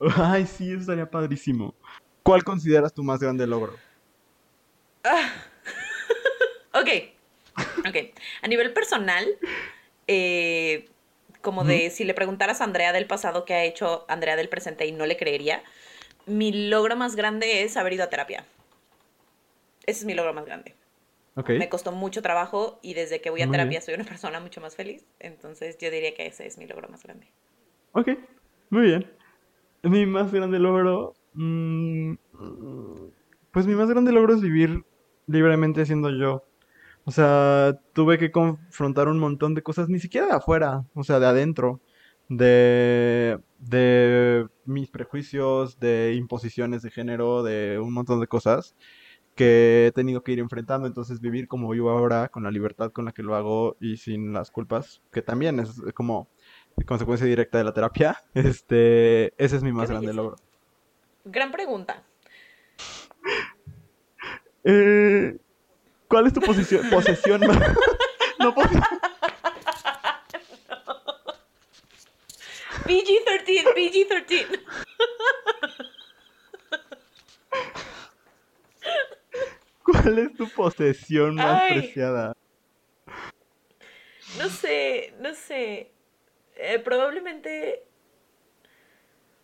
[SPEAKER 1] Ay, sí, eso estaría padrísimo. ¿Cuál consideras tu más grande logro?
[SPEAKER 2] Ok. Ok. A nivel personal, eh, como de si le preguntaras a Andrea del pasado qué ha hecho Andrea del presente y no le creería, mi logro más grande es haber ido a terapia. Ese es mi logro más grande. Me costó mucho trabajo y desde que voy a
[SPEAKER 1] Muy
[SPEAKER 2] terapia
[SPEAKER 1] bien.
[SPEAKER 2] soy una persona mucho más feliz. Entonces yo diría que ese es mi logro más grande.
[SPEAKER 1] Ok, muy bien. Mi más grande logro. mm, pues mi más grande logro es vivir libremente siendo yo. O sea, tuve que confrontar un montón de cosas, ni siquiera de afuera, o sea, de adentro. De, de mis prejuicios, de imposiciones de género, de un montón de cosas que he tenido que ir enfrentando. Entonces, vivir como vivo ahora, con la libertad con la que lo hago y sin las culpas, que también es como consecuencia directa de la terapia, este, ese es mi más grande logro.
[SPEAKER 2] Gran pregunta.
[SPEAKER 1] Eh, ¿cuál es tu posición, posesión más... No, posi-
[SPEAKER 2] PG-13, PG-13.
[SPEAKER 1] ¿Cuál es tu posesión más
[SPEAKER 2] Ay.
[SPEAKER 1] preciada?
[SPEAKER 2] No sé, no sé. Eh, probablemente.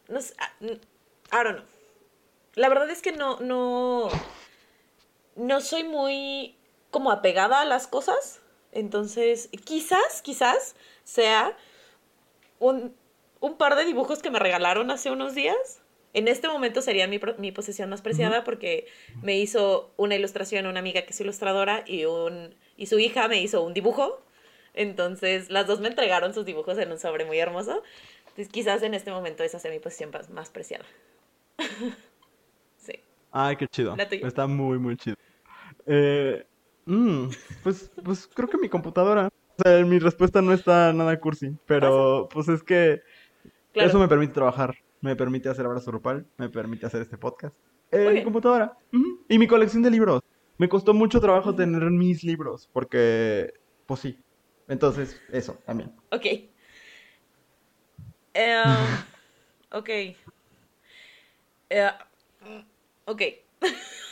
[SPEAKER 2] No sé. ah, I don't know. La verdad es que no, no. No soy muy como apegada a las cosas. Entonces, quizás, quizás sea un, un par de dibujos que me regalaron hace unos días. En este momento sería mi, mi posesión más preciada porque me hizo una ilustración una amiga que es ilustradora y, un, y su hija me hizo un dibujo. Entonces, las dos me entregaron sus dibujos en un sobre muy hermoso. Entonces, quizás en este momento esa sea mi posición más, más preciada. sí.
[SPEAKER 1] Ay, qué chido. Está muy, muy chido. Eh, mm, pues, pues creo que mi computadora. O sea, mi respuesta no está nada cursi, pero pues es que
[SPEAKER 2] Claro.
[SPEAKER 1] eso me permite trabajar, me permite hacer abrazo grupal, me permite hacer este podcast. Eh, mi computadora. Y mi colección de libros. Me costó mucho trabajo tener mis libros, porque, pues sí. Entonces, eso también.
[SPEAKER 2] Ok. Em, ok. Eh, ok.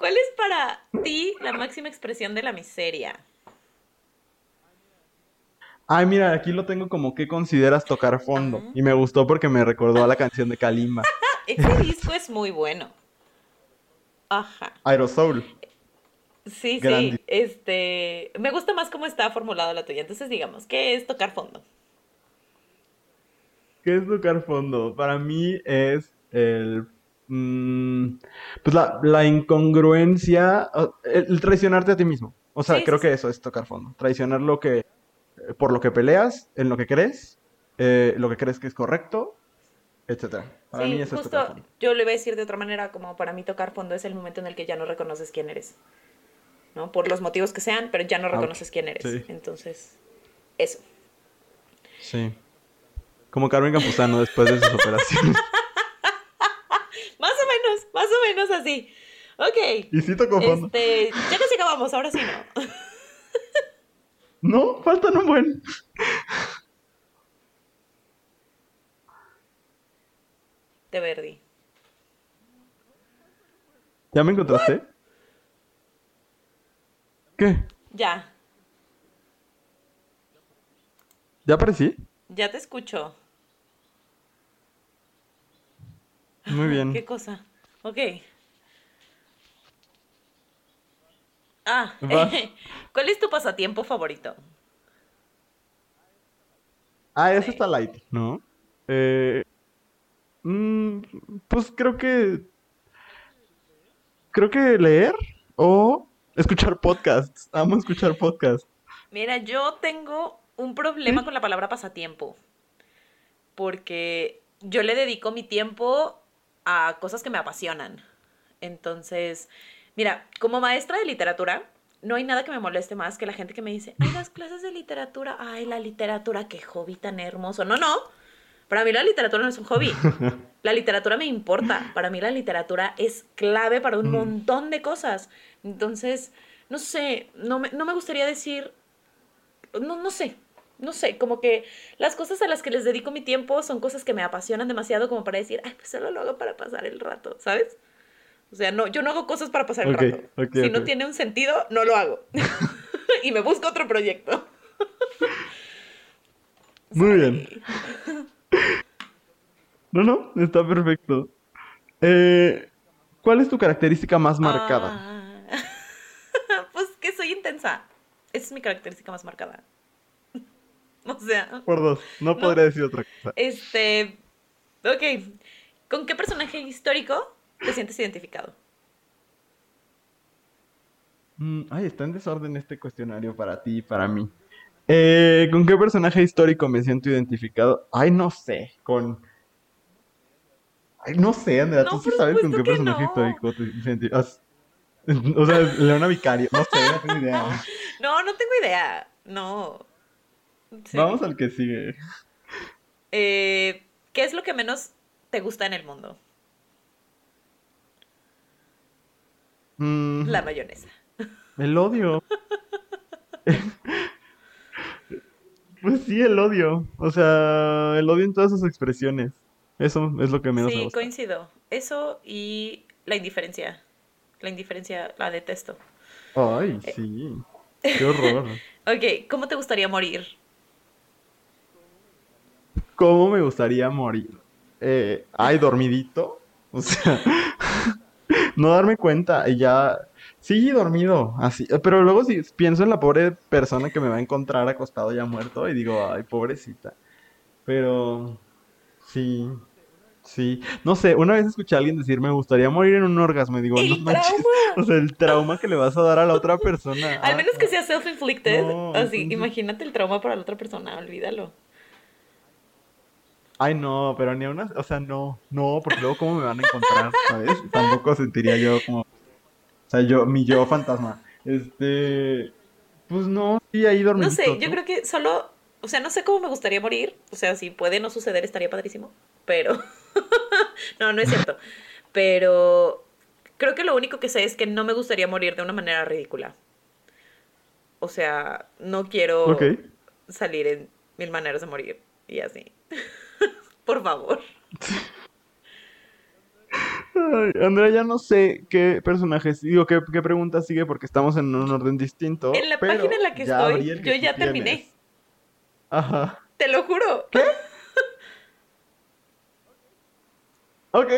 [SPEAKER 2] ¿Cuál es para ti la máxima expresión de la miseria?
[SPEAKER 1] Ay, mira, aquí lo tengo como que consideras tocar fondo. Y me gustó porque me recordó a la canción de Kalimba,
[SPEAKER 2] ese disco es muy bueno. Ajá.
[SPEAKER 1] Aerosoul.
[SPEAKER 2] Sí, sí. Este, me gusta más cómo está formulada la tuya. Entonces, digamos, ¿qué es tocar fondo?
[SPEAKER 1] ¿Qué es tocar fondo? Para mí es el... mm, pues la, la incongruencia, el, el traicionarte a ti mismo. O sea,
[SPEAKER 2] Sí,
[SPEAKER 1] creo
[SPEAKER 2] sí,
[SPEAKER 1] que eso es tocar fondo. Traicionar lo que, por lo que peleas, en lo que crees, eh, lo que crees que es correcto, etcétera. Para
[SPEAKER 2] Sí,
[SPEAKER 1] mí eso es tocar
[SPEAKER 2] justo
[SPEAKER 1] fondo.
[SPEAKER 2] yo lo iba a decir de otra manera, como para mí tocar fondo es el momento en el que ya no reconoces quién eres. ¿No? Por los motivos que sean, pero ya no
[SPEAKER 1] Ouch.
[SPEAKER 2] reconoces quién eres.
[SPEAKER 1] Sí.
[SPEAKER 2] Entonces, eso.
[SPEAKER 1] Sí. Como Carmen Campuzano después de sus operaciones.
[SPEAKER 2] Más o menos, más o menos así. Ok.
[SPEAKER 1] Y sí tocó fondo.
[SPEAKER 2] Este, ya casi acabamos, ahora sí no.
[SPEAKER 1] No, faltan un buen.
[SPEAKER 2] De Verdi.
[SPEAKER 1] ¿Ya me encontraste? ¿Qué?
[SPEAKER 2] Ya,
[SPEAKER 1] ¿Ya aparecí?
[SPEAKER 2] ya te escucho.
[SPEAKER 1] Muy bien.
[SPEAKER 2] ¿Qué cosa? Ok. Ah. ¿cuál es tu pasatiempo favorito?
[SPEAKER 1] Ah, ese
[SPEAKER 2] Sí.
[SPEAKER 1] está light, ¿no? Eh, mm, pues creo que... Creo que leer o escuchar podcasts. Amo escuchar podcasts.
[SPEAKER 2] Mira, yo tengo un problema
[SPEAKER 1] Sí.
[SPEAKER 2] con la palabra pasatiempo. Porque yo le dedico mi tiempo a cosas que me apasionan. Entonces, mira, como maestra de literatura, no hay nada que me moleste más que la gente que me dice, ay, las clases de literatura, ay, la literatura, qué hobby tan hermoso. No, no. Para mí la literatura no es un hobby. La literatura me importa. Para mí la literatura es clave para un
[SPEAKER 1] Mm.
[SPEAKER 2] montón de cosas. Entonces, no sé, no me, no me gustaría decir, no, no sé, no sé, como que las cosas a las que les dedico mi tiempo son cosas que me apasionan demasiado como para decir, ay, pues solo lo hago para pasar el rato, ¿sabes? O sea, no, yo no hago cosas para pasar el rato. si no tiene un sentido, no lo hago. y me busco otro proyecto.
[SPEAKER 1] Muy bien. No, no, está perfecto. Eh, ¿cuál es tu característica más marcada?
[SPEAKER 2] Ah. pues que soy intensa. Esa es mi característica más marcada. o sea,
[SPEAKER 1] Por dos, no podría decir otra cosa.
[SPEAKER 2] este. Ok. ¿Con qué personaje histórico te sientes identificado?
[SPEAKER 1] Mm, ay, está en desorden este cuestionario para ti y para mí. Eh, ¿con qué personaje histórico me siento identificado? Ay, no sé, con... Ay, no sé, Andrea,
[SPEAKER 2] No,
[SPEAKER 1] tú sí sabes con qué personaje
[SPEAKER 2] no.
[SPEAKER 1] histórico te identificas. O sea, Leona Vicario, no sé, no tengo idea.
[SPEAKER 2] No, no tengo idea. No. Sí.
[SPEAKER 1] Vamos al que sigue.
[SPEAKER 2] Eh, ¿Qué es lo que menos te gusta en el mundo?
[SPEAKER 1] Mm,
[SPEAKER 2] La mayonesa.
[SPEAKER 1] el odio. Pues sí, el odio. O sea, el odio en todas sus expresiones. Eso es lo que menos me
[SPEAKER 2] Sí,
[SPEAKER 1] gusta.
[SPEAKER 2] coincido. Eso y la indiferencia. La indiferencia la detesto.
[SPEAKER 1] Ay,
[SPEAKER 2] Eh.
[SPEAKER 1] sí. Qué horror.
[SPEAKER 2] Ok, ¿cómo te gustaría morir?
[SPEAKER 1] ¿Cómo me gustaría morir? Eh, ay, dormidito. O sea, no darme cuenta y ya. Sí, dormido, así. Pero luego sí pienso en la pobre persona que me va a encontrar acostado ya muerto y digo, ay, pobrecita. Pero sí, sí. No sé, una vez escuché a alguien decir, me gustaría morir en un orgasmo y digo, no
[SPEAKER 2] ¡El
[SPEAKER 1] manches. O sea, el trauma que le vas a dar a la otra persona.
[SPEAKER 2] Al menos que
[SPEAKER 1] Ah,
[SPEAKER 2] sea self-inflicted.
[SPEAKER 1] No,
[SPEAKER 2] así,
[SPEAKER 1] entonces-
[SPEAKER 2] imagínate el trauma para la otra persona, olvídalo.
[SPEAKER 1] Ay, no, pero ni a una, o sea, no, no, porque luego cómo me van a encontrar, ¿sabes? Tampoco sentiría yo como, o sea, yo, mi yo fantasma. Este, pues no, sí, ahí
[SPEAKER 2] No
[SPEAKER 1] dormidito.
[SPEAKER 2] sé, yo
[SPEAKER 1] ¿tú?
[SPEAKER 2] creo que solo, o sea, no sé cómo me gustaría morir. O sea, si puede no suceder estaría padrísimo, pero no, no es cierto. Pero creo que lo único que sé es que no me gustaría morir de una manera ridícula. O sea, no quiero
[SPEAKER 1] Ok.
[SPEAKER 2] salir en mil maneras de morir y así. Por favor.
[SPEAKER 1] Ay, Andrea, ya no sé qué personajes, digo, qué, qué pregunta sigue porque estamos en un orden distinto,
[SPEAKER 2] En la
[SPEAKER 1] pero
[SPEAKER 2] página en la que estoy,
[SPEAKER 1] que
[SPEAKER 2] yo ya terminé.
[SPEAKER 1] tienes. Ajá.
[SPEAKER 2] Te lo juro.
[SPEAKER 1] Ok.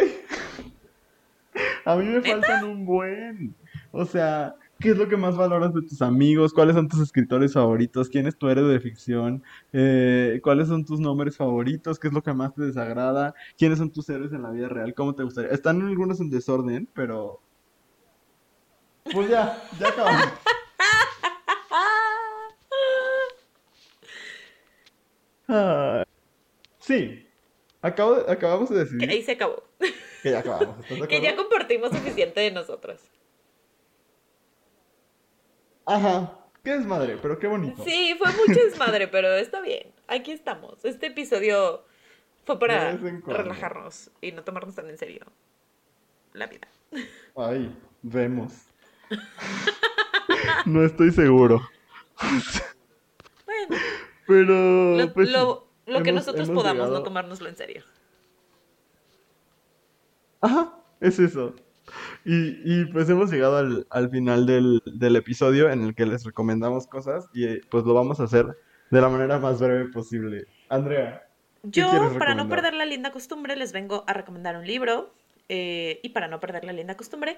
[SPEAKER 1] A mí me faltan un buen. O sea, ¿Qué es lo que más valoras de tus amigos? ¿Cuáles son tus escritores favoritos? ¿Quién es tu héroe de ficción? Eh, ¿cuáles son tus nombres favoritos? ¿Qué es lo que más te desagrada? ¿Quiénes son tus héroes en la vida real? ¿Cómo te gustaría? Están algunos en desorden, pero... Pues ya, ya acabamos. Ah, sí, Acabo acabamos de
[SPEAKER 2] Que
[SPEAKER 1] decidir
[SPEAKER 2] ahí se acabó.
[SPEAKER 1] que ya acabamos. ¿Estás de
[SPEAKER 2] Que ya compartimos suficiente de nosotros.
[SPEAKER 1] Ajá. Qué desmadre, pero qué bonito.
[SPEAKER 2] Sí, fue mucho desmadre, pero está bien. Aquí estamos. Este episodio fue para relajarnos y no tomarnos tan en serio la vida.
[SPEAKER 1] Ay, vemos. No estoy seguro.
[SPEAKER 2] Bueno,
[SPEAKER 1] Pero.
[SPEAKER 2] lo,
[SPEAKER 1] pues, sí.
[SPEAKER 2] lo- lo que
[SPEAKER 1] Hemos-
[SPEAKER 2] nosotros
[SPEAKER 1] hemos
[SPEAKER 2] podamos,
[SPEAKER 1] llegado-
[SPEAKER 2] no tomárnoslo en serio.
[SPEAKER 1] Ajá, es eso. Y, y, pues hemos llegado al, al final del, del episodio en el que les recomendamos cosas y pues lo vamos a hacer de la manera más breve posible. Andrea,
[SPEAKER 2] Yo, para no perder la linda costumbre, les vengo a recomendar un libro. eh, y para no perder la linda costumbre,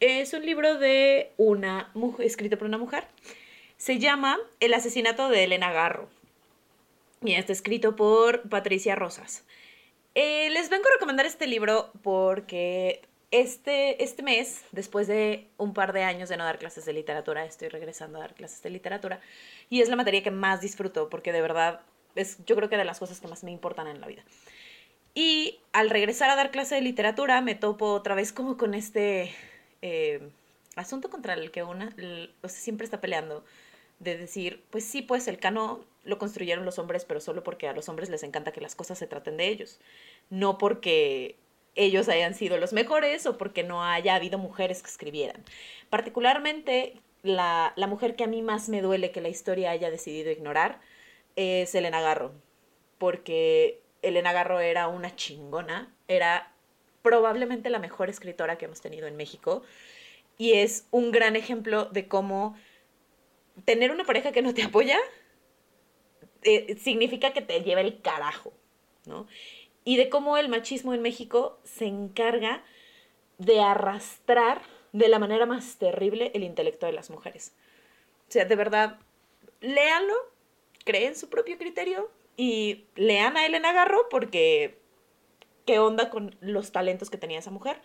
[SPEAKER 2] es un libro de una mujer, escrito por una mujer. Se llama El asesinato de Elena Garro. Y está escrito por Patricia Rosas. Eh, les vengo a recomendar este libro porque este, este mes, después de un par de años de no dar clases de literatura, estoy regresando a dar clases de literatura. Y es la materia que más disfruto porque de verdad es yo creo que de las cosas que más me importan en la vida. Y al regresar a dar clase de literatura me topo otra vez como con este eh, asunto contra el que una o sea, siempre está peleando. De decir, pues sí, pues el cano lo construyeron los hombres, pero solo porque a los hombres les encanta que las cosas se traten de ellos. No porque ellos hayan sido los mejores o porque no haya habido mujeres que escribieran. Particularmente, la, la mujer que a mí más me duele que la historia haya decidido ignorar es Elena Garro. Porque Elena Garro era una chingona, era probablemente la mejor escritora que hemos tenido en México y es un gran ejemplo de cómo tener una pareja que no te apoya eh, significa que te lleva el carajo, ¿no? Y de cómo el machismo en México se encarga de arrastrar de la manera más terrible el intelecto de las mujeres. O sea, de verdad, léanlo, creen su propio criterio y lean a Elena Garro porque qué onda con los talentos que tenía esa mujer.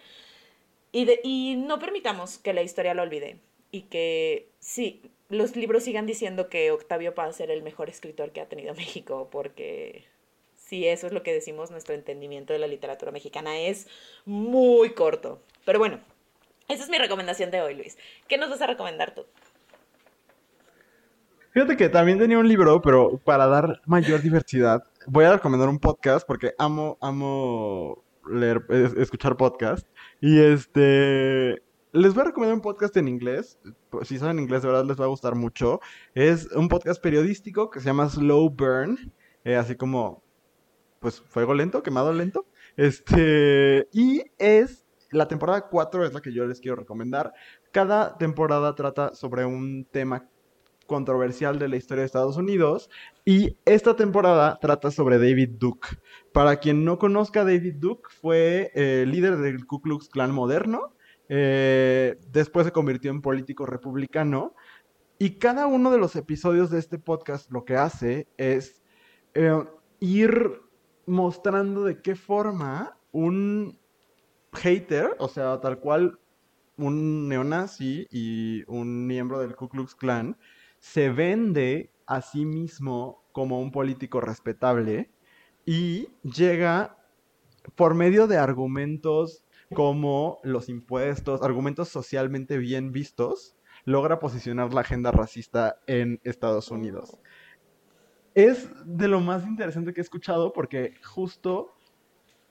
[SPEAKER 2] Y, de- y no permitamos que la historia lo olvide y que sí, los libros sigan diciendo que Octavio Paz era el mejor escritor que ha tenido México, porque si eso es lo que decimos, nuestro entendimiento de la literatura mexicana es muy corto. Pero bueno, esa es mi recomendación de hoy, Luis. ¿Qué nos vas a recomendar tú?
[SPEAKER 1] Fíjate que también tenía un libro, pero para dar mayor diversidad, voy a recomendar un podcast porque amo, amo leer, es- escuchar podcast. Y este, les voy a recomendar un podcast en inglés. Pues, Si saben inglés, de verdad les va a gustar mucho. Es un podcast periodístico que se llama Slow Burn, eh, así como, pues, fuego lento, quemado lento. Este, y es, la temporada 4 es la que yo les quiero recomendar. Cada temporada trata sobre un tema controversial de la historia de Estados Unidos. Y esta temporada trata sobre David Duke. Para quien no conozca, David Duke fue eh, líder del Ku Klux Klan moderno. eh, después se convirtió en político republicano. Y cada uno de los episodios de este podcast lo que hace es eh, ir mostrando de qué forma un hater, o sea, tal cual un neonazi y un miembro del Ku Klux Klan, se vende a sí mismo como un político respetable y llega por medio de argumentos como los impuestos, argumentos socialmente bien vistos, logra posicionar la agenda racista en Estados Unidos. Es de lo más interesante que he escuchado porque justo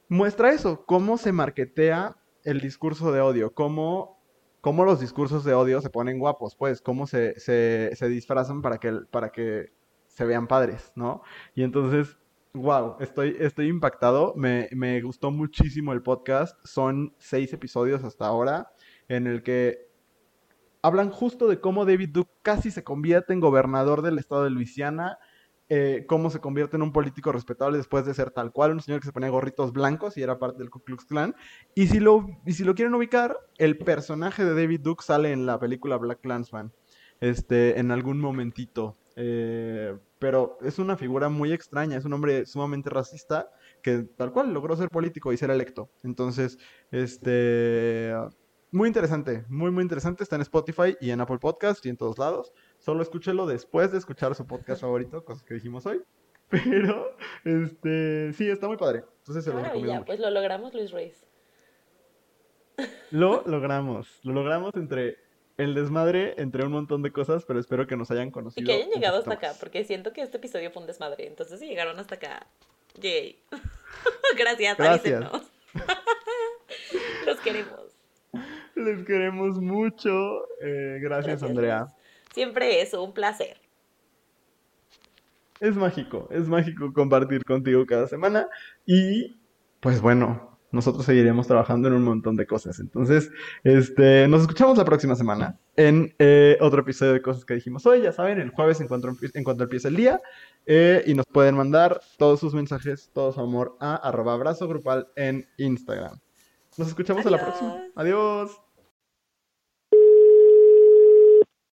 [SPEAKER 1] muestra eso, cómo se marketea el discurso de odio, cómo, cómo los discursos de odio se ponen guapos, pues, cómo se, se, se disfrazan para que, para que se vean padres, ¿no? Y entonces, wow, estoy, estoy impactado, me, me gustó muchísimo el podcast, son seis episodios hasta ahora en el que hablan justo de cómo David Duke casi se convierte en gobernador del estado de Luisiana eh, cómo se convierte en un político respetable después de ser tal cual, un señor que se ponía gorritos blancos y era parte del Ku Klux Klan. Y si lo, y si lo quieren ubicar, el personaje de David Duke sale en la película Black Klansman, este, en algún momentito. Eh, pero es una figura muy extraña, es un hombre sumamente racista que tal cual logró ser político y ser electo. Entonces, este... Muy interesante, muy, muy interesante. Está en Spotify y en Apple Podcast y en todos lados. Solo escúchelo después de escuchar su podcast favorito, cosas que dijimos hoy. Pero, este, sí, está muy padre. Entonces se lo recomiendo. Mucho.
[SPEAKER 2] pues lo logramos, Luis Ruiz.
[SPEAKER 1] Lo logramos, lo logramos entre el desmadre, entre un montón de cosas, pero espero que nos hayan
[SPEAKER 2] Y
[SPEAKER 1] conocido.
[SPEAKER 2] que hayan llegado hasta acá, porque siento que este episodio fue un desmadre. Entonces, si llegaron hasta acá, yay. Gracias,
[SPEAKER 1] Gracias.
[SPEAKER 2] avísenos. Los queremos.
[SPEAKER 1] Les queremos mucho. Eh, gracias, Andrea.
[SPEAKER 2] Siempre es un placer.
[SPEAKER 1] Es mágico, es mágico compartir contigo cada semana y pues bueno, nosotros seguiremos trabajando en un montón de cosas. Entonces, este, nos escuchamos la próxima semana en eh, otro episodio de cosas que dijimos hoy. Ya saben, el jueves en cuanto, en cuanto empiece el día eh, y nos pueden mandar todos sus mensajes, todo su amor a arroba abrazo grupal en Instagram. Nos escuchamos a la próxima. Adiós.